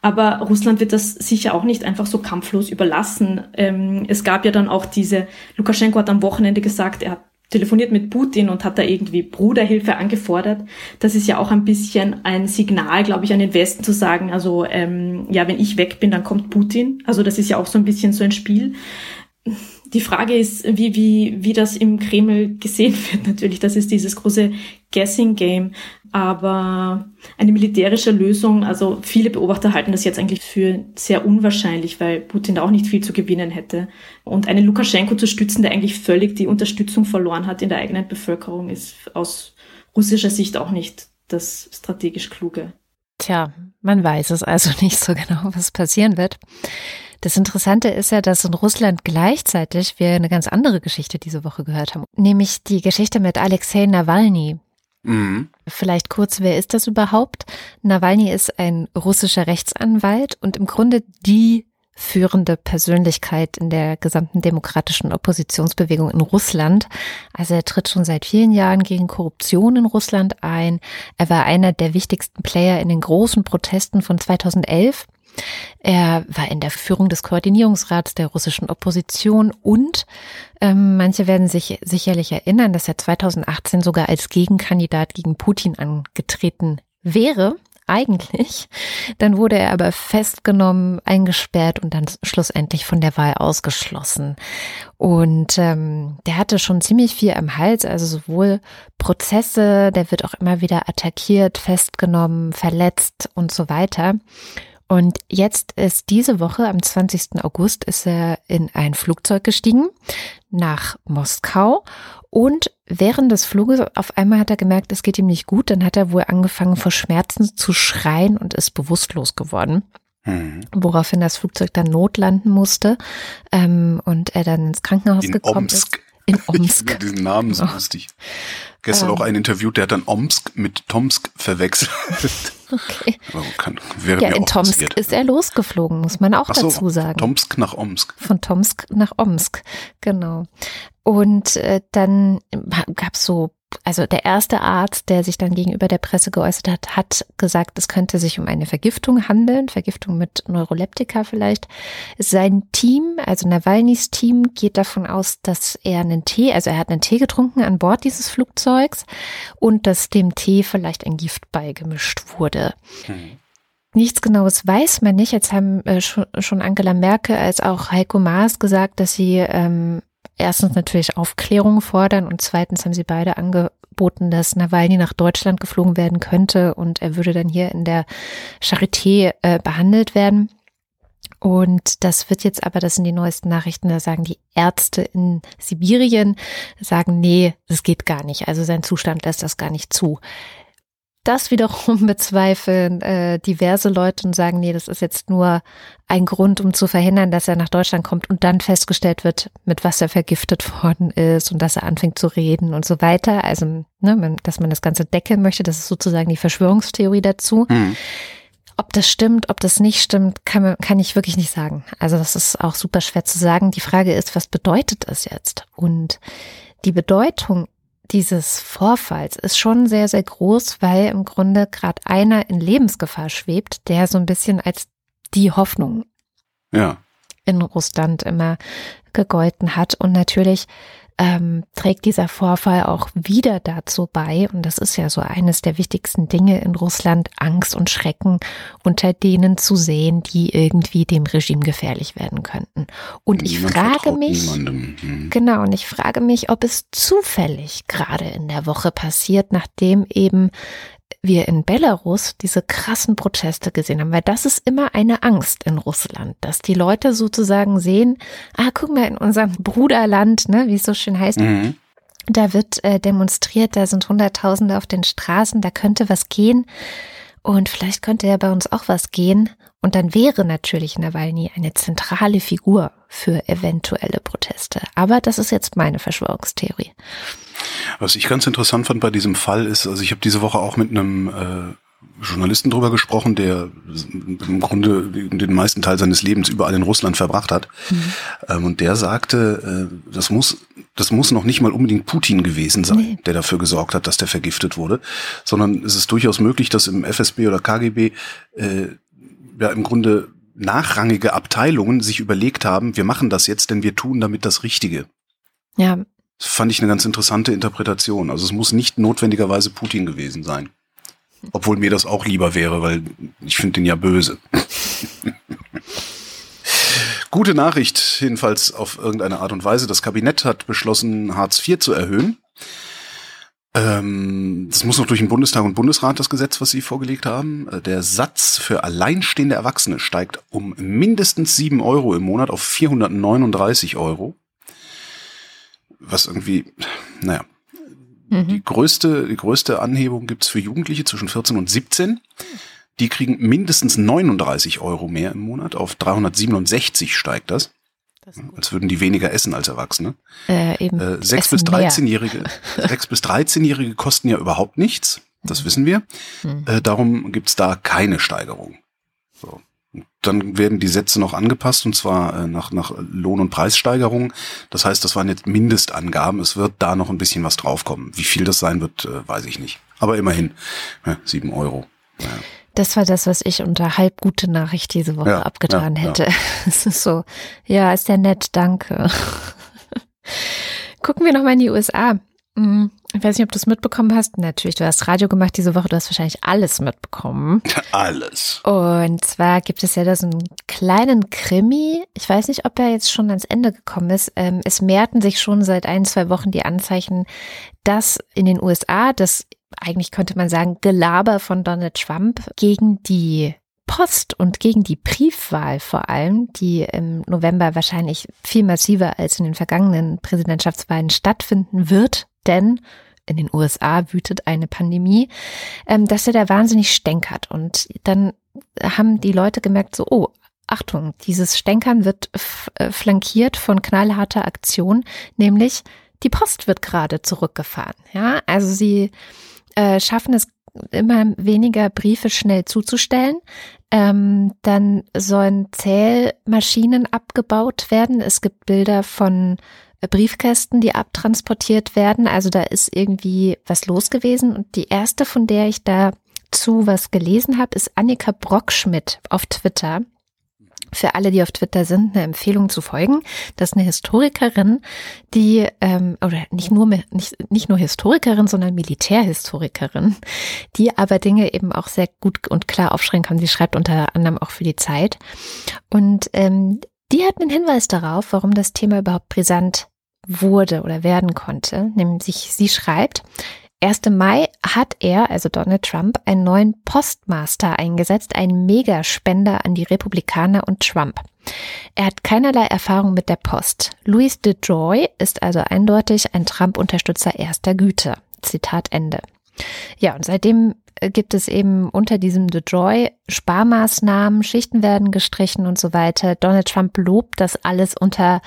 Speaker 10: Aber Russland wird das sicher auch nicht einfach so kampflos überlassen. Ähm, es gab ja dann auch diese, Lukaschenko hat am Wochenende gesagt, er hat telefoniert mit Putin und hat da irgendwie Bruderhilfe angefordert. Das ist ja auch ein bisschen ein Signal, glaube ich, an den Westen zu sagen, also ähm, ja, wenn ich weg bin, dann kommt Putin. Also das ist ja auch so ein bisschen so ein Spiel die Frage ist, wie, wie, wie das im Kreml gesehen wird natürlich. Das ist dieses große Guessing Game. Aber eine militärische Lösung, also viele Beobachter halten das jetzt eigentlich für sehr unwahrscheinlich, weil Putin da auch nicht viel zu gewinnen hätte. Und einen Lukaschenko zu stützen, der eigentlich völlig die Unterstützung verloren hat in der eigenen Bevölkerung, ist aus russischer Sicht auch nicht das strategisch Kluge.
Speaker 2: Tja, man weiß es also nicht so genau, was passieren wird. Das Interessante ist ja, dass in Russland gleichzeitig wir eine ganz andere Geschichte diese Woche gehört haben, nämlich die Geschichte mit Alexei Nawalny. Mhm. Vielleicht kurz, wer ist das überhaupt? Nawalny ist ein russischer Rechtsanwalt und im Grunde die führende Persönlichkeit in der gesamten demokratischen Oppositionsbewegung in Russland. Also er tritt schon seit vielen Jahren gegen Korruption in Russland ein. Er war einer der wichtigsten Player in den großen Protesten von 2011 er war in der Führung des Koordinierungsrats der russischen Opposition und ähm, manche werden sich sicherlich erinnern, dass er 2018 sogar als Gegenkandidat gegen Putin angetreten wäre eigentlich. Dann wurde er aber festgenommen, eingesperrt und dann schlussendlich von der Wahl ausgeschlossen. Und ähm, der hatte schon ziemlich viel am Hals, also sowohl Prozesse, der wird auch immer wieder attackiert, festgenommen, verletzt und so weiter. Und jetzt ist diese Woche, am 20. August, ist er in ein Flugzeug gestiegen nach Moskau. Und während des Fluges auf einmal hat er gemerkt, es geht ihm nicht gut. Dann hat er wohl angefangen vor Schmerzen zu schreien und ist bewusstlos geworden. Mhm. Woraufhin das Flugzeug dann notlanden musste ähm, und er dann ins Krankenhaus
Speaker 7: in
Speaker 2: gekommen
Speaker 7: Omsk.
Speaker 2: ist. In Omsk.
Speaker 7: Ich diesen Namen so oh. lustig. Gestern ähm. auch ein Interview, der hat dann Omsk mit Tomsk verwechselt.
Speaker 2: Okay.
Speaker 7: Kann,
Speaker 2: ja, in Tomsk passiert. ist er losgeflogen, muss man auch so, dazu sagen.
Speaker 7: Tomsk nach Omsk.
Speaker 2: Von Tomsk nach Omsk, genau. Und äh, dann gab es so also der erste Arzt, der sich dann gegenüber der Presse geäußert hat, hat gesagt, es könnte sich um eine Vergiftung handeln, Vergiftung mit Neuroleptika vielleicht. Sein Team, also Nawalnys Team, geht davon aus, dass er einen Tee, also er hat einen Tee getrunken an Bord dieses Flugzeugs und dass dem Tee vielleicht ein Gift beigemischt wurde. Mhm. Nichts Genaues weiß man nicht. Jetzt haben äh, schon Angela Merkel als auch Heiko Maas gesagt, dass sie ähm, erstens natürlich Aufklärung fordern und zweitens haben sie beide angeboten, dass Nawalny nach Deutschland geflogen werden könnte und er würde dann hier in der Charité äh, behandelt werden. Und das wird jetzt aber, das sind die neuesten Nachrichten, da sagen die Ärzte in Sibirien, sagen, nee, das geht gar nicht. Also sein Zustand lässt das gar nicht zu. Das wiederum bezweifeln äh, diverse Leute und sagen, nee, das ist jetzt nur ein Grund, um zu verhindern, dass er nach Deutschland kommt und dann festgestellt wird, mit was er vergiftet worden ist und dass er anfängt zu reden und so weiter. Also, ne, dass man das Ganze decken möchte, das ist sozusagen die Verschwörungstheorie dazu. Mhm. Ob das stimmt, ob das nicht stimmt, kann, man, kann ich wirklich nicht sagen. Also das ist auch super schwer zu sagen. Die Frage ist, was bedeutet es jetzt? Und die Bedeutung dieses Vorfalls ist schon sehr, sehr groß, weil im Grunde gerade einer in Lebensgefahr schwebt, der so ein bisschen als die Hoffnung
Speaker 7: ja.
Speaker 2: in Russland immer gegolten hat. Und natürlich ähm, trägt dieser Vorfall auch wieder dazu bei, und das ist ja so eines der wichtigsten Dinge in Russland, Angst und Schrecken unter denen zu sehen, die irgendwie dem Regime gefährlich werden könnten. Und ich Niemand frage mich, hm. genau, und ich frage mich, ob es zufällig gerade in der Woche passiert, nachdem eben wir in Belarus diese krassen Proteste gesehen haben, weil das ist immer eine Angst in Russland, dass die Leute sozusagen sehen, ah, guck mal, in unserem Bruderland, ne, wie es so schön heißt, mhm. da wird äh, demonstriert, da sind Hunderttausende auf den Straßen, da könnte was gehen. Und vielleicht könnte ja bei uns auch was gehen und dann wäre natürlich Nawalny eine zentrale Figur für eventuelle Proteste. Aber das ist jetzt meine Verschwörungstheorie.
Speaker 7: Was ich ganz interessant fand bei diesem Fall ist, also ich habe diese Woche auch mit einem äh, Journalisten drüber gesprochen, der im Grunde den meisten Teil seines Lebens überall in Russland verbracht hat. Mhm. Ähm, und der sagte, äh, das muss, das muss noch nicht mal unbedingt Putin gewesen sein, nee. der dafür gesorgt hat, dass der vergiftet wurde, sondern es ist durchaus möglich, dass im FSB oder KGB äh, ja im Grunde nachrangige Abteilungen sich überlegt haben, wir machen das jetzt, denn wir tun damit das Richtige.
Speaker 2: Ja,
Speaker 7: das fand ich eine ganz interessante Interpretation. Also es muss nicht notwendigerweise Putin gewesen sein. Obwohl mir das auch lieber wäre, weil ich finde den ja böse. Gute Nachricht, jedenfalls auf irgendeine Art und Weise. Das Kabinett hat beschlossen, Hartz IV zu erhöhen. Ähm, das muss noch durch den Bundestag und Bundesrat, das Gesetz, was Sie vorgelegt haben. Äh, der Satz für alleinstehende Erwachsene steigt um mindestens sieben Euro im Monat auf 439 Euro was irgendwie, naja, mhm. die größte, die größte Anhebung gibt's für Jugendliche zwischen 14 und 17. Die kriegen mindestens 39 Euro mehr im Monat. Auf 367 steigt das. Als würden die weniger essen als Erwachsene.
Speaker 2: Äh, eben
Speaker 7: äh, 6 bis 13-Jährige, 6 bis 13-Jährige kosten ja überhaupt nichts. Das mhm. wissen wir. Mhm. Äh, darum gibt's da keine Steigerung. So. Dann werden die Sätze noch angepasst und zwar äh, nach, nach Lohn- und Preissteigerungen. Das heißt, das waren jetzt Mindestangaben. Es wird da noch ein bisschen was draufkommen. Wie viel das sein wird, äh, weiß ich nicht. Aber immerhin, ja, sieben Euro. Ja.
Speaker 2: Das war das, was ich unter halb gute Nachricht diese Woche ja, abgetan hätte. Es ist so, ja, ist ja nett, danke. Gucken wir noch mal in die USA. Hm, ich weiß nicht, ob du es mitbekommen hast. Natürlich, du hast Radio gemacht diese Woche, du hast wahrscheinlich alles mitbekommen.
Speaker 7: Alles.
Speaker 2: Und zwar gibt es ja da so einen kleinen Krimi. Ich weiß nicht, ob er jetzt schon ans Ende gekommen ist. Ähm, es mehrten sich schon seit ein, zwei Wochen die Anzeichen, dass in den USA das eigentlich könnte man sagen, Gelaber von Donald Trump gegen die Post und gegen die Briefwahl vor allem, die im November wahrscheinlich viel massiver als in den vergangenen Präsidentschaftswahlen stattfinden wird, denn in den USA wütet eine Pandemie, ähm, dass er da wahnsinnig stänkert. Und dann haben die Leute gemerkt, so, oh, Achtung, dieses Stänkern wird äh, flankiert von knallharter Aktion, nämlich die Post wird gerade zurückgefahren. Ja, also sie äh, schaffen es immer weniger Briefe schnell zuzustellen. Ähm, dann sollen Zählmaschinen abgebaut werden. Es gibt Bilder von Briefkästen, die abtransportiert werden. Also da ist irgendwie was los gewesen. Und die erste, von der ich dazu was gelesen habe, ist Annika Brockschmidt auf Twitter für alle, die auf Twitter sind, eine Empfehlung zu folgen. Das ist eine Historikerin, die, ähm, oder nicht nur, nicht, nicht nur Historikerin, sondern Militärhistorikerin, die aber Dinge eben auch sehr gut und klar aufschreiben kann. Sie schreibt unter anderem auch für die Zeit. Und ähm, die hat einen Hinweis darauf, warum das Thema überhaupt brisant wurde oder werden konnte. Nämlich sie schreibt, 1. Mai hat er, also Donald Trump, einen neuen Postmaster eingesetzt, einen Megaspender an die Republikaner und Trump. Er hat keinerlei Erfahrung mit der Post. Louis DeJoy ist also eindeutig ein Trump-Unterstützer erster Güte. Zitat Ende. Ja, und seitdem gibt es eben unter diesem The Joy Sparmaßnahmen, Schichten werden gestrichen und so weiter. Donald Trump lobt das alles unter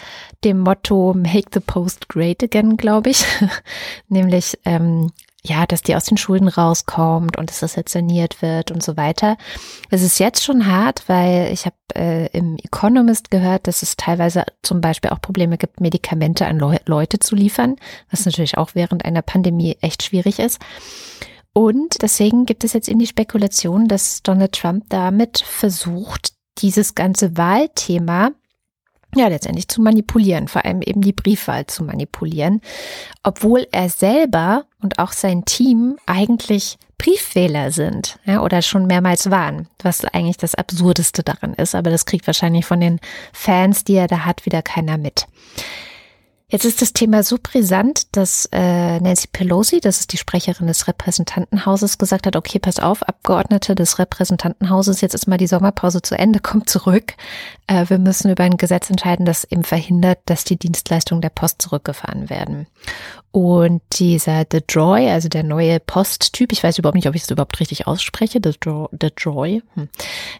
Speaker 2: dem Motto Make the Post Great Again, glaube ich. Nämlich, ähm, ja, dass die aus den Schulden rauskommt und dass das jetzt saniert wird und so weiter. Es ist jetzt schon hart, weil ich habe äh, im Economist gehört, dass es teilweise zum Beispiel auch Probleme gibt, Medikamente an Le Leute zu liefern, was natürlich auch während einer Pandemie echt schwierig ist. Und deswegen gibt es jetzt in die Spekulation, dass Donald Trump damit versucht, dieses ganze Wahlthema ja letztendlich zu manipulieren, vor allem eben die Briefwahl zu manipulieren, obwohl er selber und auch sein Team eigentlich Briefwähler sind ja, oder schon mehrmals waren, was eigentlich das Absurdeste daran ist. Aber das kriegt wahrscheinlich von den Fans, die er da hat, wieder keiner mit. Jetzt ist das Thema so brisant, dass äh, Nancy Pelosi, das ist die Sprecherin des Repräsentantenhauses, gesagt hat, okay, pass auf, Abgeordnete des Repräsentantenhauses, jetzt ist mal die Sommerpause zu Ende, kommt zurück. Äh, wir müssen über ein Gesetz entscheiden, das eben verhindert, dass die Dienstleistungen der Post zurückgefahren werden. Und dieser The Joy, also der neue Posttyp, ich weiß überhaupt nicht, ob ich es überhaupt richtig ausspreche, The, Joy, The Joy. Hm.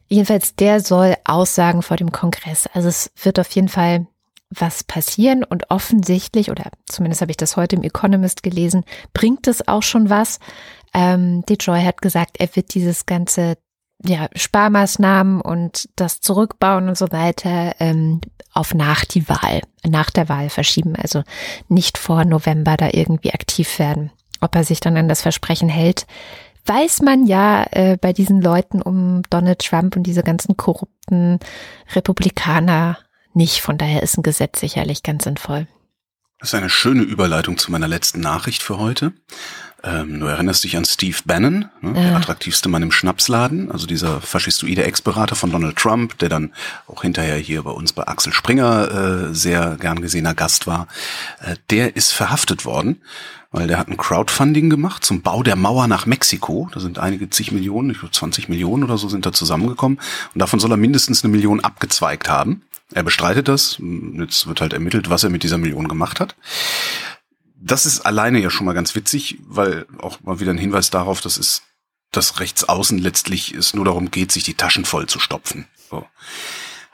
Speaker 2: Jedenfalls, der soll Aussagen vor dem Kongress. Also es wird auf jeden Fall was passieren und offensichtlich, oder zumindest habe ich das heute im Economist gelesen, bringt es auch schon was. Ähm, Detroit hat gesagt, er wird dieses ganze ja, Sparmaßnahmen und das Zurückbauen und so weiter ähm, auf nach die Wahl, nach der Wahl verschieben, also nicht vor November da irgendwie aktiv werden. Ob er sich dann an das Versprechen hält, weiß man ja äh, bei diesen Leuten um Donald Trump und diese ganzen korrupten Republikaner nicht. Von daher ist ein Gesetz sicherlich ganz sinnvoll.
Speaker 7: Das ist eine schöne Überleitung zu meiner letzten Nachricht für heute. Ähm, du erinnerst dich an Steve Bannon, ne, ja. der attraktivste Mann im Schnapsladen, also dieser faschistoide Ex-Berater von Donald Trump, der dann auch hinterher hier bei uns bei Axel Springer äh, sehr gern gesehener Gast war. Äh, der ist verhaftet worden, weil der hat ein Crowdfunding gemacht zum Bau der Mauer nach Mexiko. Da sind einige zig Millionen, ich glaube 20 Millionen oder so sind da zusammengekommen. Und davon soll er mindestens eine Million abgezweigt haben. Er bestreitet das. Jetzt wird halt ermittelt, was er mit dieser Million gemacht hat. Das ist alleine ja schon mal ganz witzig, weil auch mal wieder ein Hinweis darauf, dass es das Rechtsaußen letztlich es nur darum geht, sich die Taschen voll zu stopfen. So.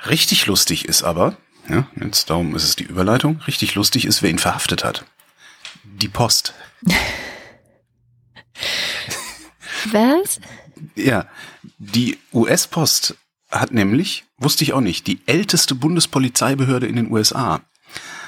Speaker 7: Richtig lustig ist aber, ja, jetzt darum ist es die Überleitung, richtig lustig ist, wer ihn verhaftet hat. Die Post.
Speaker 2: Was?
Speaker 7: Ja, die US-Post hat nämlich, wusste ich auch nicht, die älteste Bundespolizeibehörde in den USA.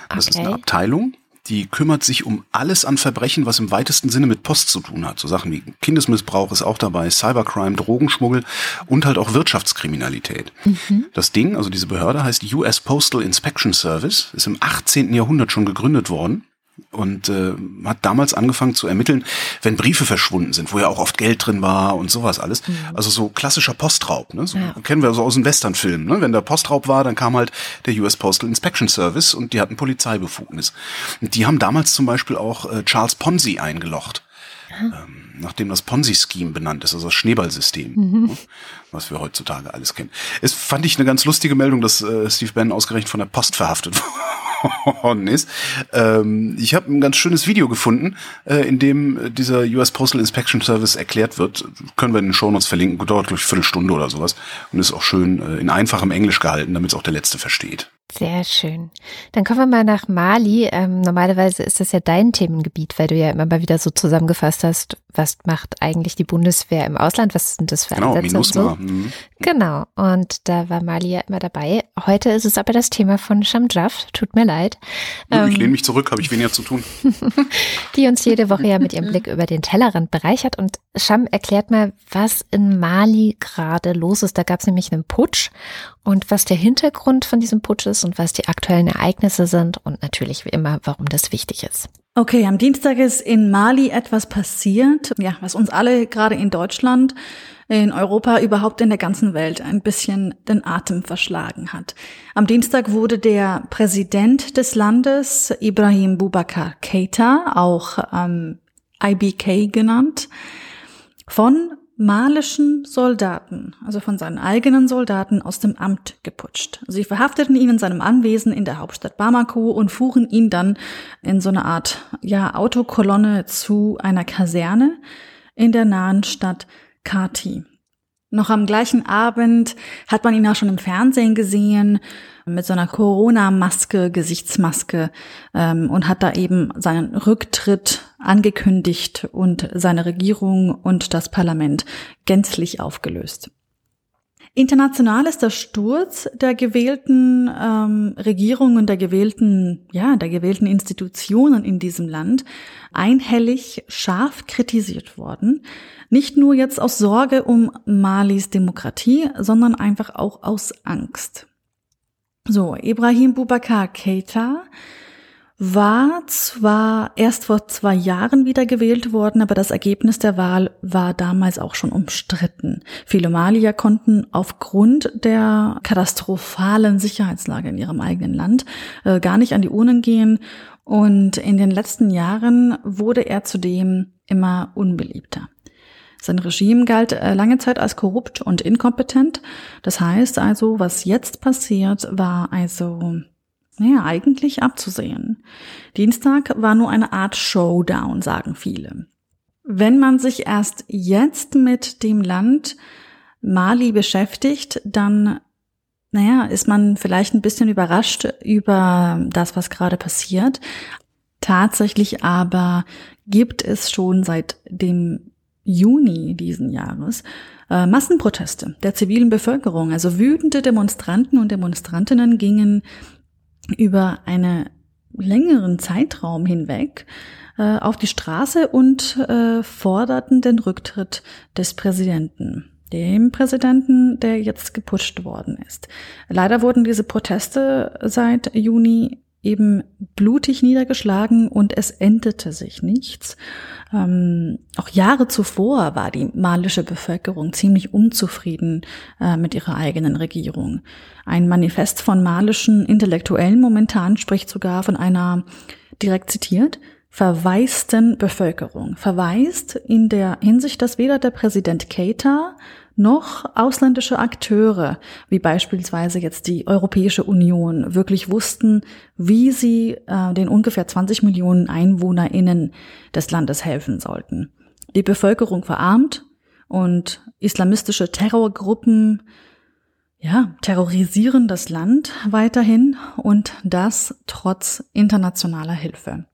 Speaker 7: Das okay. ist eine Abteilung, die kümmert sich um alles an Verbrechen, was im weitesten Sinne mit Post zu tun hat. So Sachen wie Kindesmissbrauch ist auch dabei, Cybercrime, Drogenschmuggel und halt auch Wirtschaftskriminalität. Mhm. Das Ding, also diese Behörde heißt US Postal Inspection Service, ist im 18. Jahrhundert schon gegründet worden und äh, hat damals angefangen zu ermitteln, wenn Briefe verschwunden sind, wo ja auch oft Geld drin war und sowas alles. Mhm. Also so klassischer Postraub, ne? So, ja. kennen wir so aus den Westernfilmen. Ne? Wenn der Postraub war, dann kam halt der US Postal Inspection Service und die hatten Polizeibefugnis. Und die haben damals zum Beispiel auch äh, Charles Ponzi eingelocht. Ähm, nachdem das Ponzi-Scheme benannt ist, also das Schneeballsystem, mhm. Ne? was wir heutzutage alles kennen. Es fand ich eine ganz lustige Meldung, dass äh, Steve Bannon ausgerechnet von der Post verhaftet worden ist. Ähm, ich habe ein ganz schönes Video gefunden, äh, in dem dieser US Postal Inspection Service erklärt wird. Können wir in den Show Notes verlinken. Dauert, glaube ich, Viertelstunde oder sowas. Und ist auch schön äh, in einfachem Englisch gehalten, damit es auch der Letzte versteht.
Speaker 2: Sehr schön. Dann kommen wir mal nach Mali. Ähm, normalerweise ist das ja dein Themengebiet, weil du ja immer mal wieder so zusammengefasst hast, was macht eigentlich die Bundeswehr im Ausland, was sind das für
Speaker 7: Genau,
Speaker 2: Einsätze und
Speaker 7: MINUSMA.
Speaker 2: so.
Speaker 7: Mhm.
Speaker 2: Genau, und da war Mali ja immer dabei. Heute ist es aber das Thema von Shamjaf, tut mir leid,
Speaker 7: Ich
Speaker 2: Ähm,
Speaker 7: lehne mich zurück, habe ich weniger zu tun.
Speaker 2: die uns jede Woche ja mit ihrem Blick über den Tellerrand bereichert. Und Sham erklärt mal, was in Mali gerade los ist. Da gab es nämlich einen Putsch und was der Hintergrund von diesem Putsch ist und was die aktuellen Ereignisse sind und natürlich wie immer, warum das wichtig ist.
Speaker 11: Okay, am Dienstag ist in Mali etwas passiert, ja, was uns alle gerade in Deutschland, in Europa, überhaupt in der ganzen Welt ein bisschen den Atem verschlagen hat. Am Dienstag wurde der Präsident des Landes, Ibrahim Boubacar Keita, auch ähm, IBK genannt, von malischen Soldaten, also von seinen eigenen Soldaten aus dem Amt geputscht. Sie verhafteten ihn in seinem Anwesen in der Hauptstadt Bamako und fuhren ihn dann in so eine Art, ja, Autokolonne zu einer Kaserne in der nahen Stadt Kati. Noch am gleichen Abend hat man ihn auch schon im Fernsehen gesehen mit so einer Corona-Maske, Gesichtsmaske ähm, und hat da eben seinen Rücktritt angekündigt und seine Regierung und das Parlament gänzlich aufgelöst. International ist der Sturz der gewählten ähm, Regierung und der gewählten, ja, der gewählten Institutionen in diesem Land einhellig scharf kritisiert worden. Nicht nur jetzt aus Sorge um Malis Demokratie, sondern einfach auch aus Angst. So, Ibrahim Boubacar Keita war zwar erst vor zwei Jahren wieder gewählt worden, aber das Ergebnis der Wahl war damals auch schon umstritten. Viele Malier konnten aufgrund der katastrophalen Sicherheitslage in ihrem eigenen Land äh, gar nicht an die Urnen gehen und in den letzten Jahren wurde er zudem immer unbeliebter. Sein Regime galt äh, lange Zeit als korrupt und inkompetent. Das heißt also, was jetzt passiert, war also naja, eigentlich abzusehen. Dienstag war nur eine Art Showdown, sagen viele. Wenn man sich erst jetzt mit dem Land Mali beschäftigt, dann, naja, ist man vielleicht ein bisschen überrascht über das, was gerade passiert. Tatsächlich aber gibt es schon seit dem Juni diesen Jahres äh, Massenproteste der zivilen Bevölkerung. Also wütende Demonstranten und Demonstrantinnen gingen über einen längeren Zeitraum hinweg äh, auf die Straße und äh, forderten den Rücktritt des Präsidenten. Dem Präsidenten, der jetzt geputscht worden ist. Leider wurden diese Proteste seit Juni eben blutig niedergeschlagen und es endete sich nichts. Ähm, auch Jahre zuvor war die malische Bevölkerung ziemlich unzufrieden äh, mit ihrer eigenen Regierung. Ein Manifest von malischen Intellektuellen momentan spricht sogar von einer, direkt zitiert, verwaisten Bevölkerung. Verwaist in der Hinsicht, dass weder der Präsident Keita noch ausländische Akteure, wie beispielsweise jetzt die Europäische Union, wirklich wussten, wie sie äh, den ungefähr 20 Millionen EinwohnerInnen des Landes helfen sollten. Die Bevölkerung verarmt und islamistische Terrorgruppen ja, terrorisieren das Land weiterhin und das trotz internationaler Hilfe.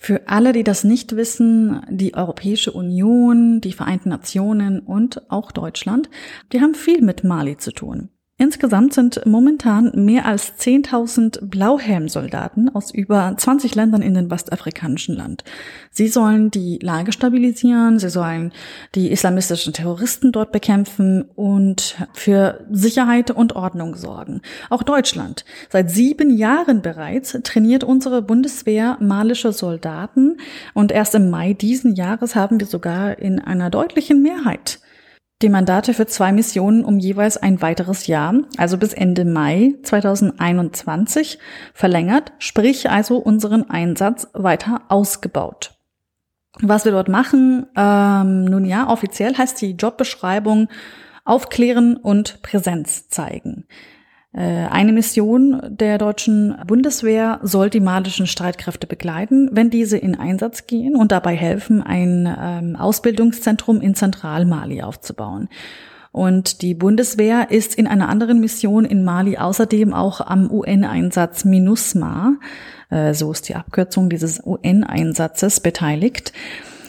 Speaker 11: Für alle, die das nicht wissen, die Europäische Union, die Vereinten Nationen und auch Deutschland, die haben viel mit Mali zu tun. Insgesamt sind momentan mehr als 10.000 Blauhelmsoldaten aus über 20 Ländern in den westafrikanischen Land. Sie sollen die Lage stabilisieren, sie sollen die islamistischen Terroristen dort bekämpfen und für Sicherheit und Ordnung sorgen. Auch Deutschland. Seit sieben Jahren bereits trainiert unsere Bundeswehr malische Soldaten und erst im Mai diesen Jahres haben wir sogar in einer deutlichen Mehrheit die Mandate für zwei Missionen um jeweils ein weiteres Jahr, also bis Ende Mai 2021, verlängert, sprich also unseren Einsatz weiter ausgebaut. Was wir dort machen, ähm, nun ja, offiziell heißt die Jobbeschreibung Aufklären und Präsenz zeigen. Eine Mission der deutschen Bundeswehr soll die malischen Streitkräfte begleiten, wenn diese in Einsatz gehen und dabei helfen, ein ähm, Ausbildungszentrum in Zentralmali aufzubauen. Und die Bundeswehr ist in einer anderen Mission in Mali außerdem auch am UN-Einsatz MINUSMA, äh, so ist die Abkürzung dieses UN-Einsatzes, beteiligt.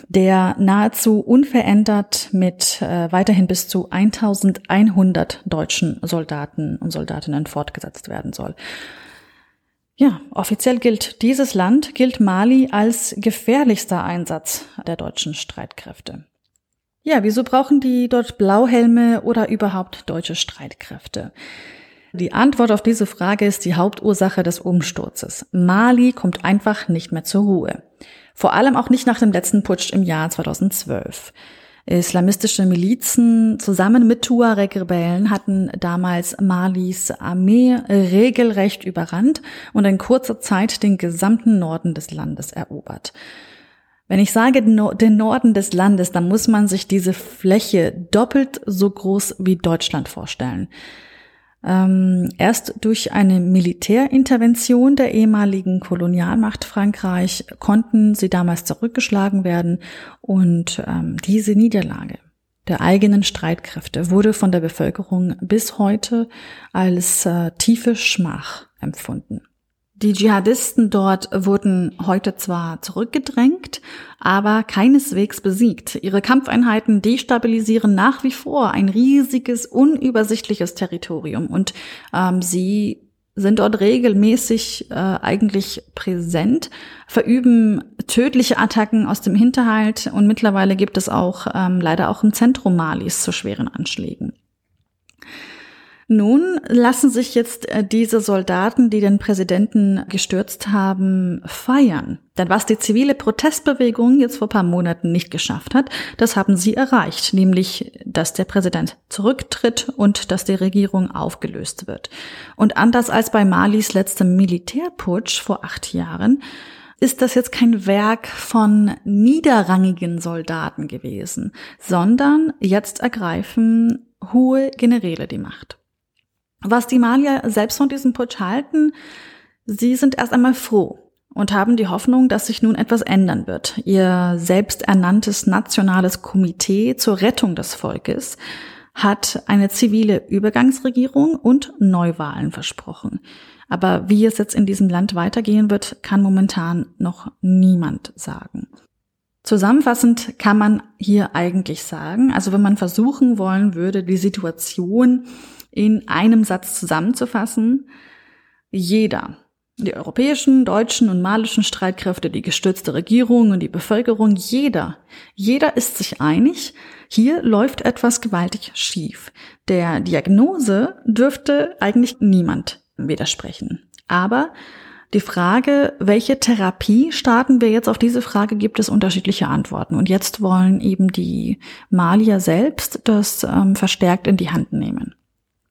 Speaker 11: Der nahezu unverändert mit äh, weiterhin bis zu 1100 deutschen Soldaten und Soldatinnen fortgesetzt werden soll. Ja, offiziell gilt dieses Land, gilt Mali als gefährlichster Einsatz der deutschen Streitkräfte. Ja, wieso brauchen die dort Blauhelme oder überhaupt deutsche Streitkräfte? Die Antwort auf diese Frage ist die Hauptursache des Umsturzes. Mali kommt einfach nicht mehr zur Ruhe. Vor allem auch nicht nach dem letzten Putsch im Jahr 2012. Islamistische Milizen zusammen mit Tuareg-Rebellen hatten damals Malis Armee regelrecht überrannt und in kurzer Zeit den gesamten Norden des Landes erobert. Wenn ich sage den Norden des Landes, dann muss man sich diese Fläche doppelt so groß wie Deutschland vorstellen. Ähm, erst durch eine Militärintervention der ehemaligen Kolonialmacht Frankreich konnten sie damals zurückgeschlagen werden und ähm, diese Niederlage der eigenen Streitkräfte wurde von der Bevölkerung bis heute als äh, tiefe Schmach empfunden. Die Dschihadisten dort wurden heute zwar zurückgedrängt, aber keineswegs besiegt. Ihre Kampfeinheiten destabilisieren nach wie vor ein riesiges, unübersichtliches Territorium und ähm, sie sind dort regelmäßig äh, eigentlich präsent, verüben tödliche Attacken aus dem Hinterhalt und mittlerweile gibt es auch ähm, leider auch im Zentrum Malis zu schweren Anschlägen. Nun lassen sich jetzt äh, diese Soldaten, die den Präsidenten gestürzt haben, feiern. Denn was die zivile Protestbewegung jetzt vor paar Monaten nicht geschafft hat, das haben sie erreicht, nämlich, dass der Präsident zurücktritt und dass die Regierung aufgelöst wird. Und anders als bei Malis letztem Militärputsch vor acht Jahren, ist das jetzt kein Werk von niederrangigen Soldaten gewesen, sondern jetzt ergreifen hohe Generäle die Macht. Was die Malier selbst von diesem Putsch halten, sie sind erst einmal froh und haben die Hoffnung, dass sich nun etwas ändern wird. Ihr selbsternanntes nationales Komitee zur Rettung des Volkes hat eine zivile Übergangsregierung und Neuwahlen versprochen. Aber wie es jetzt in diesem Land weitergehen wird, kann momentan noch niemand sagen. Zusammenfassend kann man hier eigentlich sagen, also wenn man versuchen wollen würde, die Situation in einem Satz zusammenzufassen. Jeder, die europäischen, deutschen und malischen Streitkräfte, die gestützte Regierung und die Bevölkerung, jeder, jeder ist sich einig, hier läuft etwas gewaltig schief. Der Diagnose dürfte eigentlich niemand widersprechen. Aber die Frage, welche Therapie starten wir jetzt auf diese Frage, gibt es unterschiedliche Antworten. Und jetzt wollen eben die Malier selbst das ähm, verstärkt in die Hand nehmen.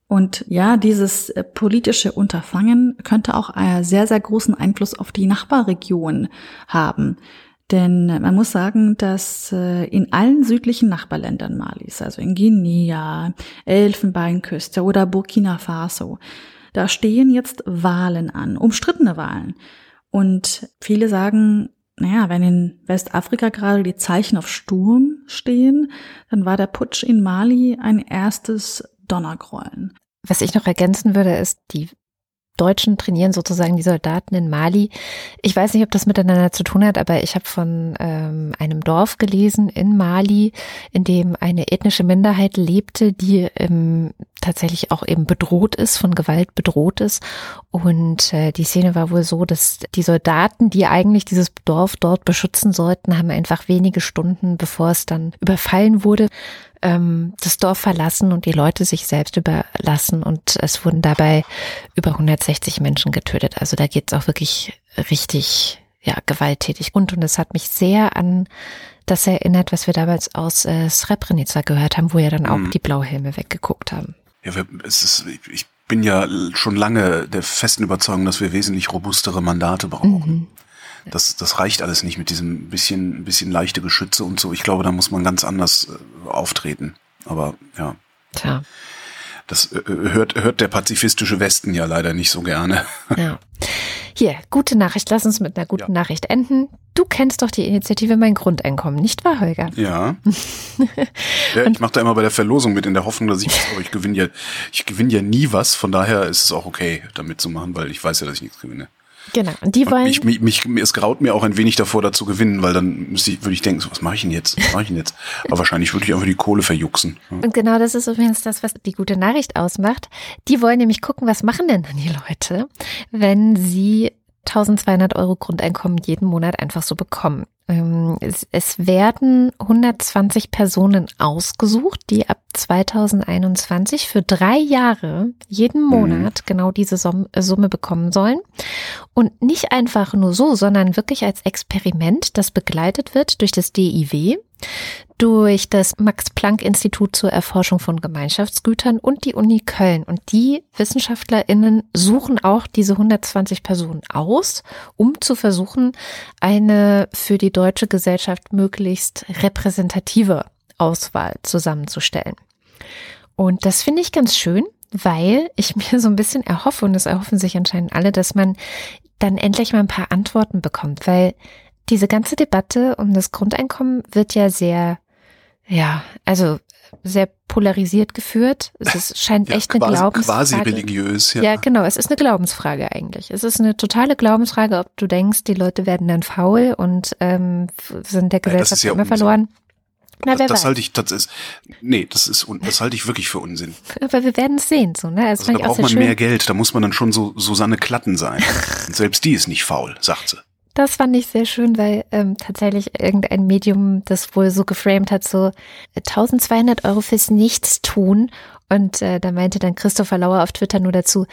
Speaker 11: Und ja, dieses äh, politische Unterfangen könnte auch einen sehr, sehr großen Einfluss auf die Nachbarregion haben. Denn man muss sagen, dass äh, in allen südlichen Nachbarländern Malis, also in Guinea, Elfenbeinküste oder Burkina Faso, da stehen jetzt Wahlen an, umstrittene Wahlen. Und viele sagen, naja, wenn in Westafrika gerade die Zeichen auf Sturm stehen, dann war der Putsch in Mali ein erstes Donnergrollen.
Speaker 2: Was ich noch ergänzen würde, ist, die Deutschen trainieren sozusagen die Soldaten in Mali. Ich weiß nicht, ob das miteinander zu tun hat, aber ich habe von ähm, einem Dorf gelesen in Mali, in dem eine ethnische Minderheit lebte, die ähm, tatsächlich auch eben bedroht ist, von Gewalt bedroht ist. Und äh, die Szene war wohl so, dass die Soldaten, die eigentlich dieses Dorf dort beschützen sollten, haben einfach wenige Stunden, bevor es dann überfallen wurde, ähm, das Dorf verlassen und die Leute sich selbst überlassen und es wurden dabei über 160 Menschen getötet. Also da geht es auch wirklich richtig ja gewalttätig und und es hat mich sehr an das erinnert, was wir damals aus äh, Srebrenica gehört haben, wo ja dann auch mhm. die Blauhelme weggeguckt haben.
Speaker 7: Ja, es ist, ich bin ja schon lange der festen Überzeugung, dass wir wesentlich robustere Mandate brauchen. Mhm. Das, das reicht alles nicht mit diesem bisschen, bisschen leichte Geschütze und so. Ich glaube, da muss man ganz anders äh, auftreten. Aber ja.
Speaker 2: Tja.
Speaker 7: Das äh, hört, hört der pazifistische Westen ja leider nicht so gerne.
Speaker 2: Ja. Hier, gute Nachricht. Lass uns mit einer guten ja. Nachricht enden. Du kennst doch die Initiative Mein Grundeinkommen, nicht wahr, Holger?
Speaker 7: Ja. ja ich mache da immer bei der Verlosung mit in der Hoffnung, dass ich aber ich gewinne ja, ich gewinne ja nie was. Von daher ist es auch okay, damit zu machen, weil ich weiß ja, dass ich nichts gewinne.
Speaker 2: Genau. Und die wollen.
Speaker 7: Und mich, mich, mich, es graut mir auch ein wenig davor, da zu gewinnen, weil dann ich, würde ich denken, so, was mache ich denn jetzt? Was mache ich denn jetzt? Aber wahrscheinlich würde ich einfach die Kohle verjuxen.
Speaker 2: Ja. Und genau das ist übrigens das, was die gute Nachricht ausmacht. Die wollen nämlich gucken, was machen denn dann die Leute, wenn sie 1200 Euro Grundeinkommen jeden Monat einfach so bekommen. Ähm, es, werden 120 Personen ausgesucht, die ab 2021 für drei Jahre jeden mhm. Monat genau diese Summe bekommen sollen. Und nicht einfach nur so, sondern wirklich als Experiment, das begleitet wird durch das DIW durch das Max-Planck-Institut zur Erforschung von Gemeinschaftsgütern und die Uni Köln. Und die WissenschaftlerInnen suchen auch diese 120 Personen aus, um zu versuchen, eine für die deutsche Gesellschaft möglichst repräsentative Auswahl zusammenzustellen. Und das finde ich ganz schön, weil ich mir so ein bisschen erhoffe, und das erhoffen sich anscheinend alle, dass man dann endlich mal ein paar Antworten bekommt, weil diese ganze Debatte um das Grundeinkommen wird ja sehr ja, also sehr polarisiert geführt. Es ist, scheint
Speaker 7: ja,
Speaker 2: echt eine
Speaker 7: quasi,
Speaker 2: Glaubensfrage.
Speaker 7: Quasi religiös, ja.
Speaker 2: Ja, genau. Es ist eine Glaubensfrage eigentlich. Es ist eine totale Glaubensfrage, ob du denkst, die Leute werden dann faul und ähm, sind der Gesellschaft ja, immer Unsinn. verloren.
Speaker 7: Na, das, das halte ich, das ist, nee, das ist, das halte ich wirklich für Unsinn.
Speaker 2: Aber wir werden es sehen, so, ne?
Speaker 7: Also, also da braucht man schön. mehr Geld, da muss man dann schon so Susanne Klatten sein. Und selbst die ist nicht faul, sagt sie.
Speaker 2: Das fand ich sehr schön, weil ähm, tatsächlich irgendein Medium das wohl so geframed hat, so 1200 Euro fürs Nichtstun. Und äh, da meinte dann Christopher Lauer auf Twitter nur dazu,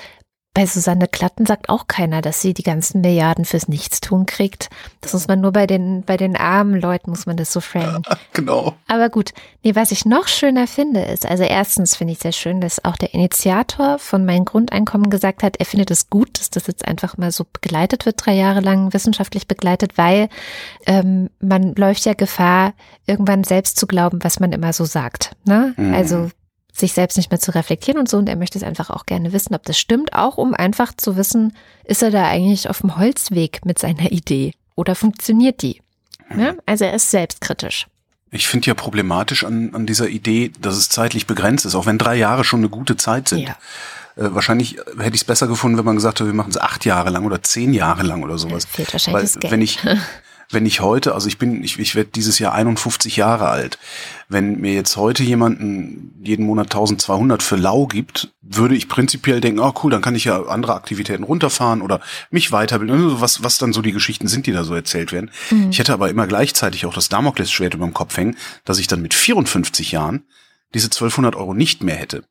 Speaker 2: bei Susanne Klatten sagt auch keiner, dass sie die ganzen Milliarden fürs Nichtstun kriegt. Das muss man nur bei den, bei den armen Leuten muss man das so framen.
Speaker 7: genau.
Speaker 2: Aber gut. Nee, was ich noch schöner finde, ist, also erstens finde ich sehr schön, dass auch der Initiator von meinem Grundeinkommen gesagt hat, er findet es gut, dass das jetzt einfach mal so begleitet wird, drei Jahre lang wissenschaftlich begleitet, weil ähm, man läuft ja Gefahr, irgendwann selbst zu glauben, was man immer so sagt. Ne? Mhm. Also sich selbst nicht mehr zu reflektieren und so. Und er möchte es einfach auch gerne wissen, ob das stimmt, auch um einfach zu wissen, ist er da eigentlich auf dem Holzweg mit seiner Idee oder funktioniert die? Ja, mhm. also er ist selbstkritisch.
Speaker 7: Ich finde ja problematisch an, an dieser Idee, dass es zeitlich begrenzt ist, auch wenn drei Jahre schon eine gute Zeit sind. Ja. Äh, wahrscheinlich hätte ich es besser gefunden, wenn man gesagt hätte, wir machen es acht Jahre lang oder zehn Jahre lang oder sowas.
Speaker 2: fehlt wahrscheinlich Weil, das Geld.
Speaker 7: Wenn ich, wenn ich heute, also ich bin, ich, ich werde dieses Jahr 51 Jahre alt, wenn mir jetzt heute jemanden jeden Monat 1200 für lau gibt, würde ich prinzipiell denken, oh cool, dann kann ich ja andere Aktivitäten runterfahren oder mich weiterbilden, also was, was dann so die Geschichten sind, die da so erzählt werden. Mhm. Ich hätte aber immer gleichzeitig auch das Damoklesschwert über dem Kopf hängen, dass ich dann mit 54 Jahren diese 1200 Euro nicht mehr hätte.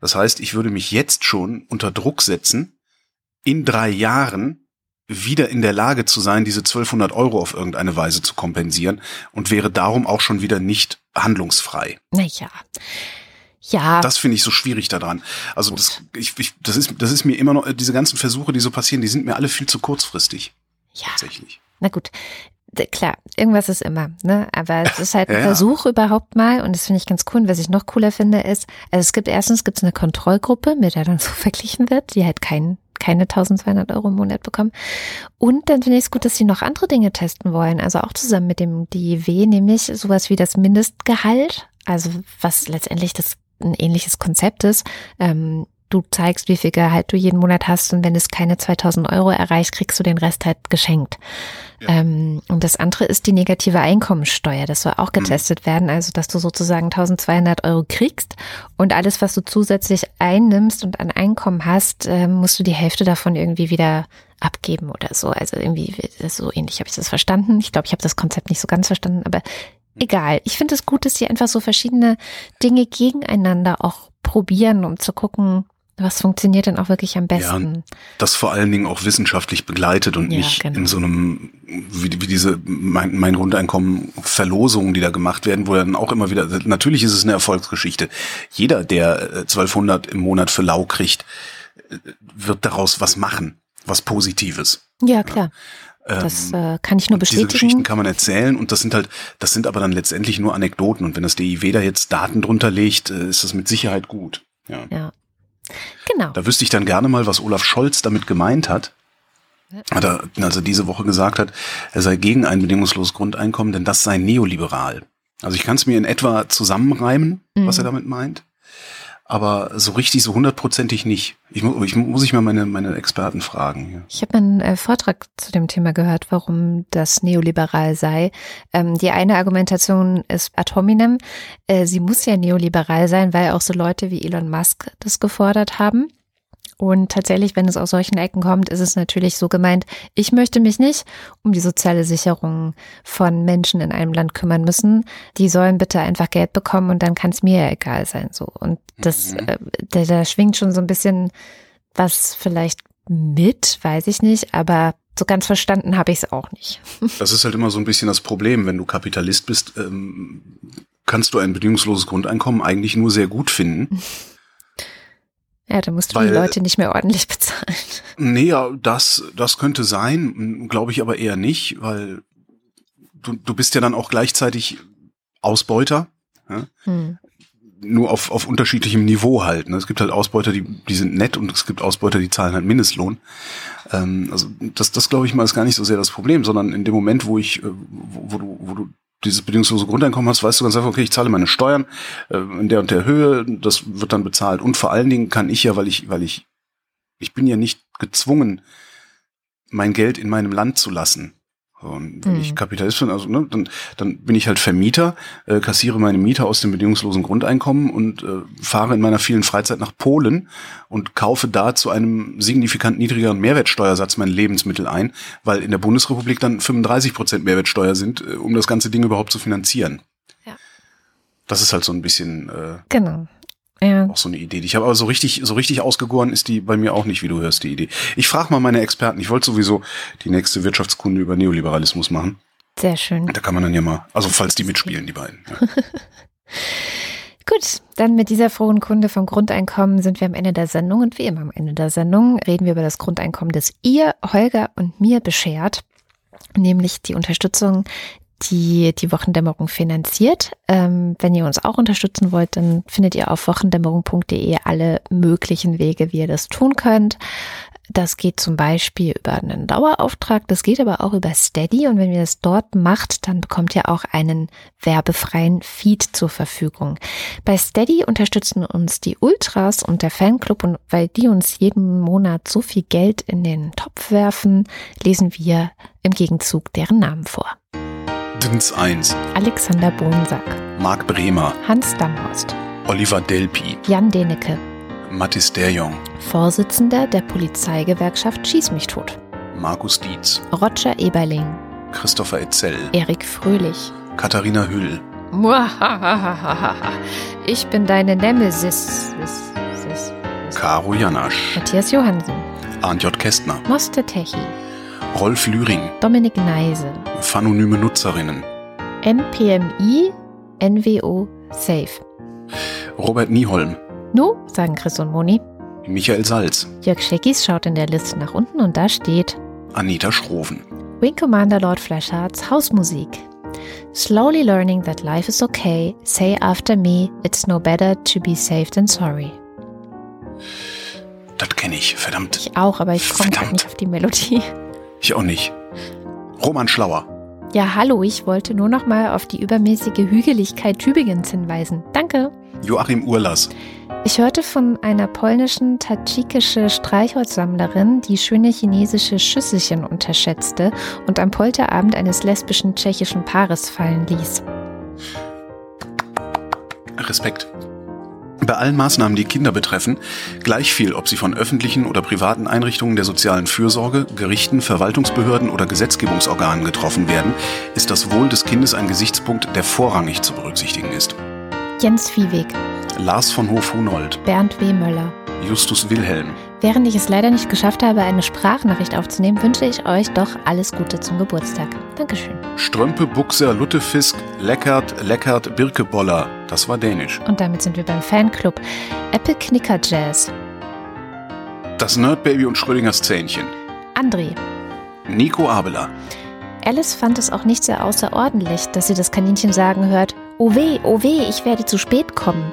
Speaker 7: Das heißt, ich würde mich jetzt schon unter Druck setzen, in drei Jahren wieder in der Lage zu sein, diese 1200 Euro auf irgendeine Weise zu kompensieren und wäre darum auch schon wieder nicht handlungsfrei.
Speaker 2: Naja. Ja.
Speaker 7: Das finde ich so schwierig daran. Also das, ich, ich, das, ist, das ist mir immer noch, diese ganzen Versuche, die so passieren, die sind mir alle viel zu kurzfristig.
Speaker 2: Ja. Tatsächlich. Na gut. Klar, irgendwas ist immer, ne? Aber es ist halt ein ja, Versuch ja. überhaupt mal und das finde ich ganz cool. Und was ich noch cooler finde, ist, also es gibt erstens gibt es eine Kontrollgruppe, mit der dann so verglichen wird, die halt keinen keine 1200 Euro im Monat bekommen. Und dann finde ich es gut, dass sie noch andere Dinge testen wollen. Also auch zusammen mit dem DIW, nämlich sowas wie das Mindestgehalt. Also was letztendlich das ein ähnliches Konzept ist. Ähm, du zeigst, wie viel Gehalt du jeden Monat hast und wenn es keine 2000 Euro erreicht, kriegst du den Rest halt geschenkt. Ja. Ähm, und das andere ist die negative Einkommensteuer. Das soll auch mhm. getestet mhm. werden, also dass du sozusagen 1200 Euro kriegst und alles, was du zusätzlich einnimmst und an Einkommen hast, äh, musst du die Hälfte davon irgendwie wieder abgeben oder so. Also irgendwie so ähnlich habe ich das verstanden. Ich glaube, ich habe das Konzept nicht so ganz verstanden, aber egal. Ich finde es gut, dass sie einfach so verschiedene Dinge gegeneinander auch probieren, um zu gucken, was funktioniert denn auch wirklich am besten? Ja,
Speaker 7: das vor allen Dingen auch wissenschaftlich begleitet und ja, nicht genau. in so einem, wie, wie diese mein, mein Grundeinkommen Verlosungen, die da gemacht werden, wo dann auch immer wieder, natürlich ist es eine Erfolgsgeschichte. Jeder, der 1200 äh, im Monat für lau kriegt, äh, wird daraus was machen, was Positives.
Speaker 2: Ja, klar. Das ähm, äh, kann ich nur bestätigen.
Speaker 7: Diese Geschichten kann man erzählen und das sind halt, das sind aber dann letztendlich nur Anekdoten und wenn das DIW da jetzt Daten drunter legt, äh, ist das mit Sicherheit gut. Ja.
Speaker 2: ja. Genau.
Speaker 7: Da wüsste ich dann gerne mal, was Olaf Scholz damit gemeint hat. Hat er, als er diese Woche gesagt hat, er sei gegen ein bedingungsloses Grundeinkommen, denn das sei neoliberal. Also ich kann es mir in etwa zusammenreimen, mhm. was er damit meint. Aber so richtig, so hundertprozentig nicht. Ich, mu- ich muss ich mal meine, meine Experten fragen. Ja.
Speaker 2: Ich habe einen äh, Vortrag zu dem Thema gehört, warum das neoliberal sei. Ähm, die eine Argumentation ist ad hominem. Äh, sie muss ja neoliberal sein, weil auch so Leute wie Elon Musk das gefordert haben. Und tatsächlich, wenn es aus solchen Ecken kommt, ist es natürlich so gemeint, ich möchte mich nicht um die soziale Sicherung von Menschen in einem Land kümmern müssen. Die sollen bitte einfach Geld bekommen und dann kann es mir ja egal sein. So. Und das, äh, da, da schwingt schon so ein bisschen was vielleicht mit, weiß ich nicht, aber so ganz verstanden habe ich es auch nicht.
Speaker 7: Das ist halt immer so ein bisschen das Problem, wenn du Kapitalist bist, ähm, kannst du ein bedingungsloses Grundeinkommen eigentlich nur sehr gut finden.
Speaker 2: Ja, da musst du
Speaker 7: Weil-
Speaker 2: die Leute nicht mehr ordentlich bezahlen.
Speaker 7: Nee, ja, das, das könnte sein, glaube ich aber eher nicht, weil du, du bist ja dann auch gleichzeitig Ausbeuter. Ja?
Speaker 2: Hm.
Speaker 7: nur auf, auf unterschiedlichem Niveau halt. Ne? Es gibt halt Ausbeuter, die, die sind nett und es gibt Ausbeuter, die zahlen halt Mindestlohn. Ähm, also das, das glaube ich mal ist gar nicht so sehr das Problem, sondern in dem Moment, wo ich, äh, wo, wo du, wo du dieses bedingungslose Grundeinkommen hast, weißt du ganz einfach, okay, ich zahle meine Steuern äh, in der und der Höhe, das wird dann bezahlt. Und vor allen Dingen kann ich ja, weil ich, weil ich, ich bin ja nicht gezwungen, mein Geld in meinem Land zu lassen. Und wenn
Speaker 2: Hm.
Speaker 7: ich Kapitalist bin, also ne, dann, dann bin ich halt Vermieter, äh, kassiere meine Miete aus dem bedingungslosen Grundeinkommen und äh, fahre in meiner vielen Freizeit nach Polen und kaufe da zu einem signifikant niedrigeren Mehrwertsteuersatz meine Lebensmittel ein, weil in der Bundesrepublik dann 35 Prozent Mehrwertsteuer sind, äh, um das ganze Ding überhaupt zu finanzieren.
Speaker 2: Ja.
Speaker 7: Das ist halt so ein bisschen äh,
Speaker 2: Genau. Ja.
Speaker 7: auch so eine Idee. die Ich habe aber so richtig, so richtig ausgegoren ist die bei mir auch nicht, wie du hörst, die Idee. Ich frage mal meine Experten. Ich wollte sowieso die nächste Wirtschaftskunde über Neoliberalismus machen.
Speaker 2: Sehr schön.
Speaker 7: Da kann man dann ja mal, also falls die mitspielen, die beiden. Ja.
Speaker 2: Gut, dann mit dieser frohen Kunde vom Grundeinkommen sind wir am Ende der Sendung und wie immer am Ende der Sendung reden wir über das Grundeinkommen, das ihr, Holger und mir beschert, nämlich die Unterstützung, die die Wochendämmerung finanziert. Ähm, wenn ihr uns auch unterstützen wollt, dann findet ihr auf wochendämmerung.de alle möglichen Wege, wie ihr das tun könnt. Das geht zum Beispiel über einen Dauerauftrag, das geht aber auch über Steady und wenn ihr das dort macht, dann bekommt ihr auch einen werbefreien Feed zur Verfügung. Bei Steady unterstützen uns die Ultras und der Fanclub und weil die uns jeden Monat so viel Geld in den Topf werfen, lesen wir im Gegenzug deren Namen vor.
Speaker 7: Dins 1,
Speaker 2: Alexander Bohnsack,
Speaker 7: Marc Bremer,
Speaker 2: Hans Damhorst,
Speaker 7: Oliver Delpi,
Speaker 2: Jan Denecke,
Speaker 7: Mathis Derjong,
Speaker 2: Vorsitzender der Polizeigewerkschaft Schieß mich tot,
Speaker 7: Markus Dietz,
Speaker 2: Roger Eberling,
Speaker 7: Christopher Etzel,
Speaker 2: Erik Fröhlich,
Speaker 7: Katharina Hüll.
Speaker 2: Ich bin deine Nemesis. Sis, sis, sis.
Speaker 7: Caro Janasch,
Speaker 2: Matthias Johansen,
Speaker 7: Arndt J. Kästner,
Speaker 2: Moste Techi,
Speaker 7: Rolf Lühring,
Speaker 2: Dominik Neise,
Speaker 7: Phanonyme Nutzerinnen,
Speaker 2: NPMI, NWO, Safe.
Speaker 7: Robert Nieholm,
Speaker 2: Nu, sagen Chris und Moni.
Speaker 7: Michael Salz,
Speaker 2: Jörg Scheckis schaut in der Liste nach unten und da steht
Speaker 7: Anita Schroven,
Speaker 2: Wing Commander Lord Flashhearts Hausmusik. Slowly learning that life is okay, say after me, it's no better to be safe than sorry.
Speaker 7: das kenne ich, verdammt.
Speaker 2: Ich auch, aber ich komme nicht auf die Melodie.
Speaker 7: Ich auch nicht. Roman Schlauer,
Speaker 2: Ja, hallo, ich wollte nur noch mal auf die übermäßige Hügeligkeit Tübingens hinweisen. Danke.
Speaker 7: Joachim Urlas,
Speaker 2: Ich hörte von einer polnischen tadschikische Streichholzsammlerin, die schöne chinesische Schüsselchen unterschätzte und am Polterabend eines lesbischen tschechischen Paares fallen ließ.
Speaker 7: Respekt. Bei allen Maßnahmen, die Kinder betreffen, gleich viel, ob sie von öffentlichen oder privaten Einrichtungen der sozialen Fürsorge, Gerichten, Verwaltungsbehörden oder Gesetzgebungsorganen getroffen werden, ist das Wohl des Kindes ein Gesichtspunkt, der vorrangig zu berücksichtigen ist.
Speaker 2: Jens Viehweg,
Speaker 7: Lars von Hof-Hunold,
Speaker 2: Bernd W. Möller.
Speaker 7: Justus Wilhelm,
Speaker 2: Während ich es leider nicht geschafft habe, eine Sprachnachricht aufzunehmen, wünsche ich euch doch alles Gute zum Geburtstag. Dankeschön.
Speaker 7: Strömpe, Buchser, Luttefisk, Leckert, Leckert, Birkeboller. Das war Dänisch.
Speaker 2: Und damit sind wir beim Fanclub. Apple Knicker Jazz.
Speaker 7: Das Nerdbaby und Schrödingers Zähnchen.
Speaker 2: André.
Speaker 7: Nico Abela.
Speaker 2: Alice fand es auch nicht sehr außerordentlich, dass sie das Kaninchen sagen hört, Oh weh, oh weh, ich werde zu spät kommen.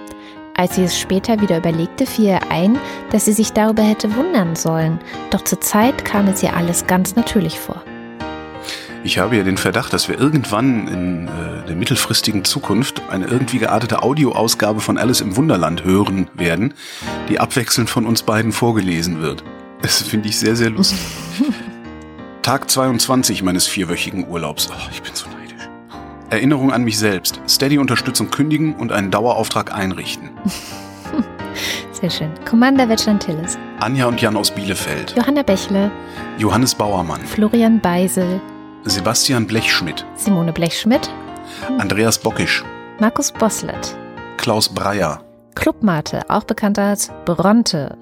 Speaker 2: Als sie es später wieder überlegte, fiel ihr ein, dass sie sich darüber hätte wundern sollen. Doch zur Zeit kam es ihr alles ganz natürlich vor.
Speaker 7: Ich habe ja den Verdacht, dass wir irgendwann in äh, der mittelfristigen Zukunft eine irgendwie geartete Audioausgabe von Alice im Wunderland hören werden, die abwechselnd von uns beiden vorgelesen wird. Das finde ich sehr, sehr lustig. Tag 22 meines vierwöchigen Urlaubs. Oh, ich bin so neidisch. Erinnerung an mich selbst. Steady-Unterstützung kündigen und einen Dauerauftrag einrichten.
Speaker 2: Sehr schön. Commander Wetschland-Tillis.
Speaker 7: Anja und Jan aus Bielefeld.
Speaker 2: Johanna Bächle.
Speaker 7: Johannes Bauermann.
Speaker 2: Florian Beisel.
Speaker 7: Sebastian Blechschmidt.
Speaker 2: Simone Blechschmidt.
Speaker 7: Andreas Bockisch.
Speaker 2: Markus Bosslet.
Speaker 7: Klaus Breyer.
Speaker 2: Clubmate, auch bekannt als Bronte.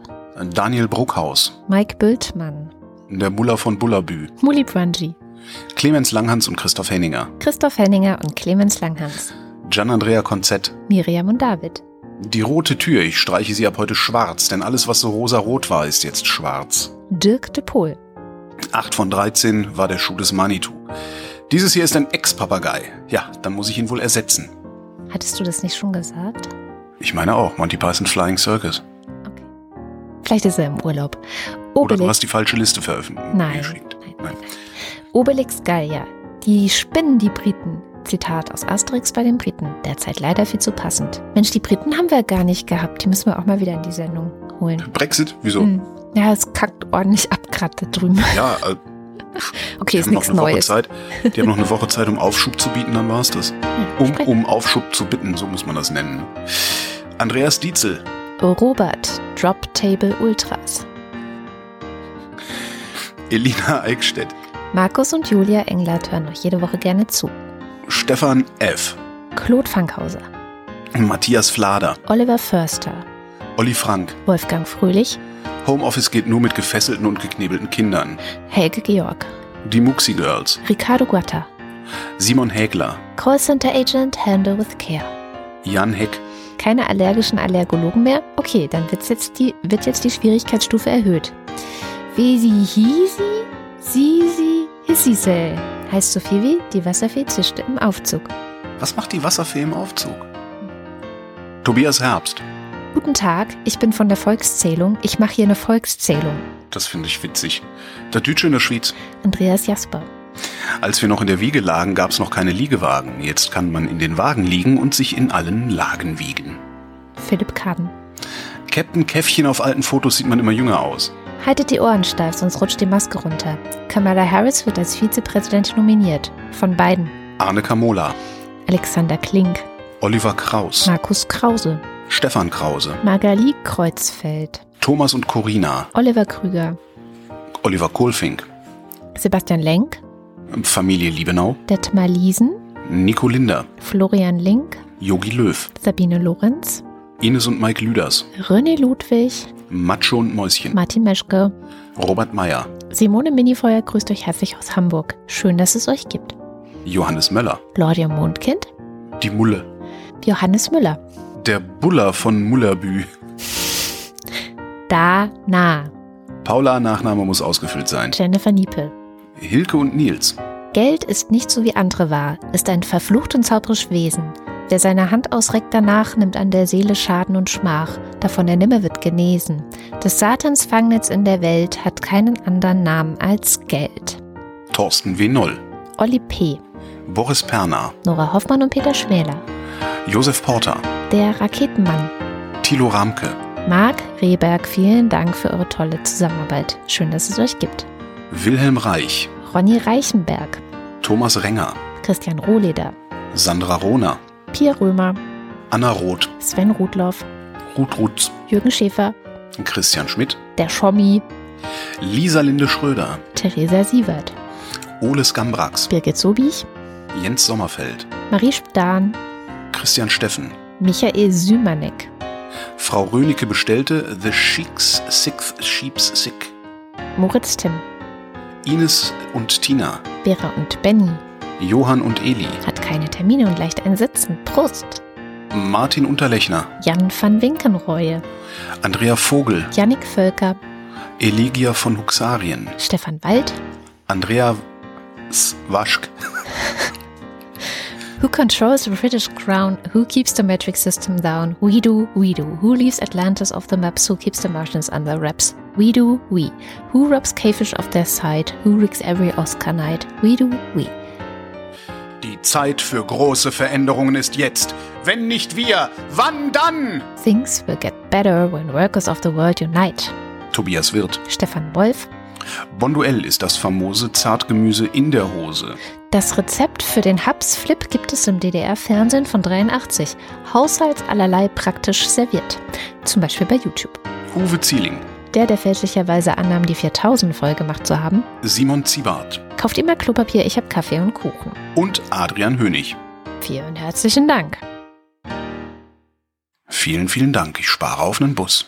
Speaker 7: Daniel Bruckhaus.
Speaker 2: Mike Bültmann.
Speaker 7: Der Muller von Bullabü.
Speaker 2: Muli Brunji.
Speaker 7: Clemens Langhans und Christoph Henninger.
Speaker 2: Christoph Henninger und Clemens Langhans.
Speaker 7: Gian-Andrea Konzett.
Speaker 2: Miriam und David.
Speaker 7: Die rote Tür, ich streiche sie ab heute schwarz, denn alles, was so rosa-rot war, ist jetzt schwarz.
Speaker 2: Dirk de Pohl.
Speaker 7: 8 von 13 war der Schuh des Manitou. Dieses hier ist ein Ex-Papagei. Ja, dann muss ich ihn wohl ersetzen.
Speaker 2: Hattest du das nicht schon gesagt?
Speaker 7: Ich meine auch, Monty Python's Flying Circus.
Speaker 2: Vielleicht ist er im Urlaub.
Speaker 7: Oder du hast die falsche Liste veröffentlicht.
Speaker 2: Nein. Nein. Nein. Obelix Gallia. Die spinnen die Briten. Zitat aus Asterix bei den Briten. Derzeit leider viel zu passend. Mensch, die Briten haben wir gar nicht gehabt. Die müssen wir auch mal wieder in die Sendung holen.
Speaker 7: Brexit? Wieso?
Speaker 2: Hm. Ja, es kackt ordentlich ab gerade drüben.
Speaker 7: Ja, äh,
Speaker 2: okay, ist nichts Neues.
Speaker 7: Zeit, die haben noch eine Woche Zeit, um Aufschub zu bieten, dann war es das. Um, um Aufschub zu bitten, so muss man das nennen. Andreas Dietzel.
Speaker 2: Robert, Drop Table Ultras.
Speaker 7: Elina Eickstedt.
Speaker 2: Markus und Julia Englert hören euch jede Woche gerne zu.
Speaker 7: Stefan F.
Speaker 2: Claude Fankhauser.
Speaker 7: Matthias Flader.
Speaker 2: Oliver Förster.
Speaker 7: Olli Frank.
Speaker 2: Wolfgang Fröhlich.
Speaker 7: Homeoffice geht nur mit gefesselten und geknebelten Kindern.
Speaker 2: Helge Georg.
Speaker 7: Die Muxi Girls.
Speaker 2: Ricardo Guatta.
Speaker 7: Simon Hägler.
Speaker 2: Callcenter Agent Handle with Care.
Speaker 7: Jan Heck.
Speaker 2: Keine allergischen Allergologen mehr? Okay, dann wird's jetzt die, wird jetzt die Schwierigkeitsstufe erhöht. Wie sie hiesi, sie, sie, hissise. Heißt so viel wie, die Wasserfee zischte im Aufzug.
Speaker 7: Was macht die Wasserfee im Aufzug? Tobias Herbst.
Speaker 2: Guten Tag, ich bin von der Volkszählung. Ich mache hier eine Volkszählung.
Speaker 7: Das finde ich witzig. Der Dütsche in der Schweiz.
Speaker 2: Andreas Jasper.
Speaker 7: Als wir noch in der Wiege lagen, gab es noch keine Liegewagen. Jetzt kann man in den Wagen liegen und sich in allen Lagen wiegen.
Speaker 2: Philipp Kaden.
Speaker 7: Captain Käffchen auf alten Fotos sieht man immer jünger aus.
Speaker 2: Haltet die Ohren steif, sonst rutscht die Maske runter. Kamala Harris wird als Vizepräsidentin nominiert. Von beiden.
Speaker 7: Arne Kamola.
Speaker 2: Alexander Klink.
Speaker 7: Oliver Kraus.
Speaker 2: Markus Krause.
Speaker 7: Stefan Krause.
Speaker 2: Magali Kreuzfeld.
Speaker 7: Thomas und Corina.
Speaker 2: Oliver Krüger.
Speaker 7: Oliver Kohlfink.
Speaker 2: Sebastian Lenk.
Speaker 7: Familie Liebenau.
Speaker 2: Detmar Liesen.
Speaker 7: Nico Linder.
Speaker 2: Florian Link.
Speaker 7: Yogi Löw.
Speaker 2: Sabine Lorenz.
Speaker 7: Ines und Mike Lüders.
Speaker 2: René Ludwig.
Speaker 7: Macho und Mäuschen.
Speaker 2: Martin Meschke.
Speaker 7: Robert Meyer.
Speaker 2: Simone Minifeuer grüßt euch herzlich aus Hamburg. Schön, dass es euch gibt.
Speaker 7: Johannes Möller.
Speaker 2: Claudia Mondkind.
Speaker 7: Die Mulle.
Speaker 2: Johannes Müller.
Speaker 7: Der Buller von Mullerbü.
Speaker 2: Da, na.
Speaker 7: Paula, Nachname muss ausgefüllt sein.
Speaker 2: Jennifer Niepel.
Speaker 7: Hilke und Nils.
Speaker 2: Geld ist nicht so wie andere wahr, ist ein verflucht und zauberisch Wesen. Wer seine Hand ausreckt danach, nimmt an der Seele Schaden und Schmach, davon er nimmer wird genesen. Des Satans Fangnetz in der Welt hat keinen anderen Namen als Geld.
Speaker 7: Thorsten W. Noll.
Speaker 2: Olli P.,
Speaker 7: Boris Perner.
Speaker 2: Nora Hoffmann und Peter Schmäler.
Speaker 7: Josef Porter.
Speaker 2: Der Raketenmann.
Speaker 7: Thilo Ramke.
Speaker 2: Marc Rehberg, vielen Dank für eure tolle Zusammenarbeit. Schön, dass es euch gibt.
Speaker 7: Wilhelm Reich.
Speaker 2: Ronny Reichenberg.
Speaker 7: Thomas Renger.
Speaker 2: Christian Rohleder.
Speaker 7: Sandra Rohner.
Speaker 2: Pia Römer.
Speaker 7: Anna Roth.
Speaker 2: Sven Rudloff.
Speaker 7: Ruth Rutz.
Speaker 2: Jürgen Schäfer.
Speaker 7: Christian Schmidt.
Speaker 2: Der Schommi.
Speaker 7: Lisa Linde Schröder.
Speaker 2: Theresa Sievert.
Speaker 7: Ole Skambrax.
Speaker 2: Birgit Sobich.
Speaker 7: Jens Sommerfeld.
Speaker 2: Marie Spahn.
Speaker 7: Christian Steffen.
Speaker 2: Michael Sümanek.
Speaker 7: Frau Rönecke bestellte The Sheik's Sixth Sheep's Sick.
Speaker 2: Moritz Timm.
Speaker 7: Ines und Tina.
Speaker 2: Vera und Benny.
Speaker 7: Johann und Eli.
Speaker 2: Hat keine Termine und leicht ein Sitzen. Prost.
Speaker 7: Martin Unterlechner.
Speaker 2: Jan van Winkenreue.
Speaker 7: Andrea Vogel.
Speaker 2: Jannik Völker.
Speaker 7: Eligia von Huxarien.
Speaker 2: Stefan Wald.
Speaker 7: Andrea Waschk.
Speaker 2: Who controls the British crown? Who keeps the metric system down? We do, we do. Who leaves Atlantis off the maps? Who keeps the Martians under wraps? We do we. Who robs Cavefish off their side? Who rigs every Oscar night? We do we.
Speaker 7: Die Zeit für große Veränderungen ist jetzt. Wenn nicht wir, wann dann?
Speaker 2: Things will get better when workers of the world unite.
Speaker 7: Tobias Wirth.
Speaker 2: Stefan Wolf.
Speaker 7: Bonduell ist das famose Zartgemüse in der Hose.
Speaker 2: Das Rezept für den Haps-Flip gibt es im DDR-Fernsehen von 83. Haushalts allerlei praktisch serviert. Zum Beispiel bei YouTube.
Speaker 7: Uwe Zieling.
Speaker 2: Der, der fälschlicherweise annahm, die 4000 voll gemacht zu haben.
Speaker 7: Simon Ziebart.
Speaker 2: Kauft immer Klopapier, ich habe Kaffee und Kuchen.
Speaker 7: Und Adrian Hönig.
Speaker 2: Vielen herzlichen Dank.
Speaker 7: Vielen, vielen Dank. Ich spare auf einen Bus.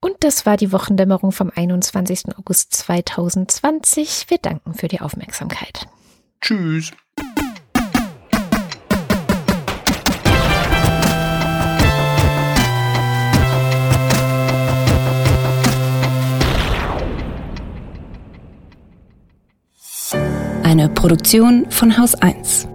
Speaker 2: Und das war die Wochendämmerung vom 21. August 2020. Wir danken für die Aufmerksamkeit.
Speaker 7: Tschüss.
Speaker 1: Eine Produktion von Haus 1.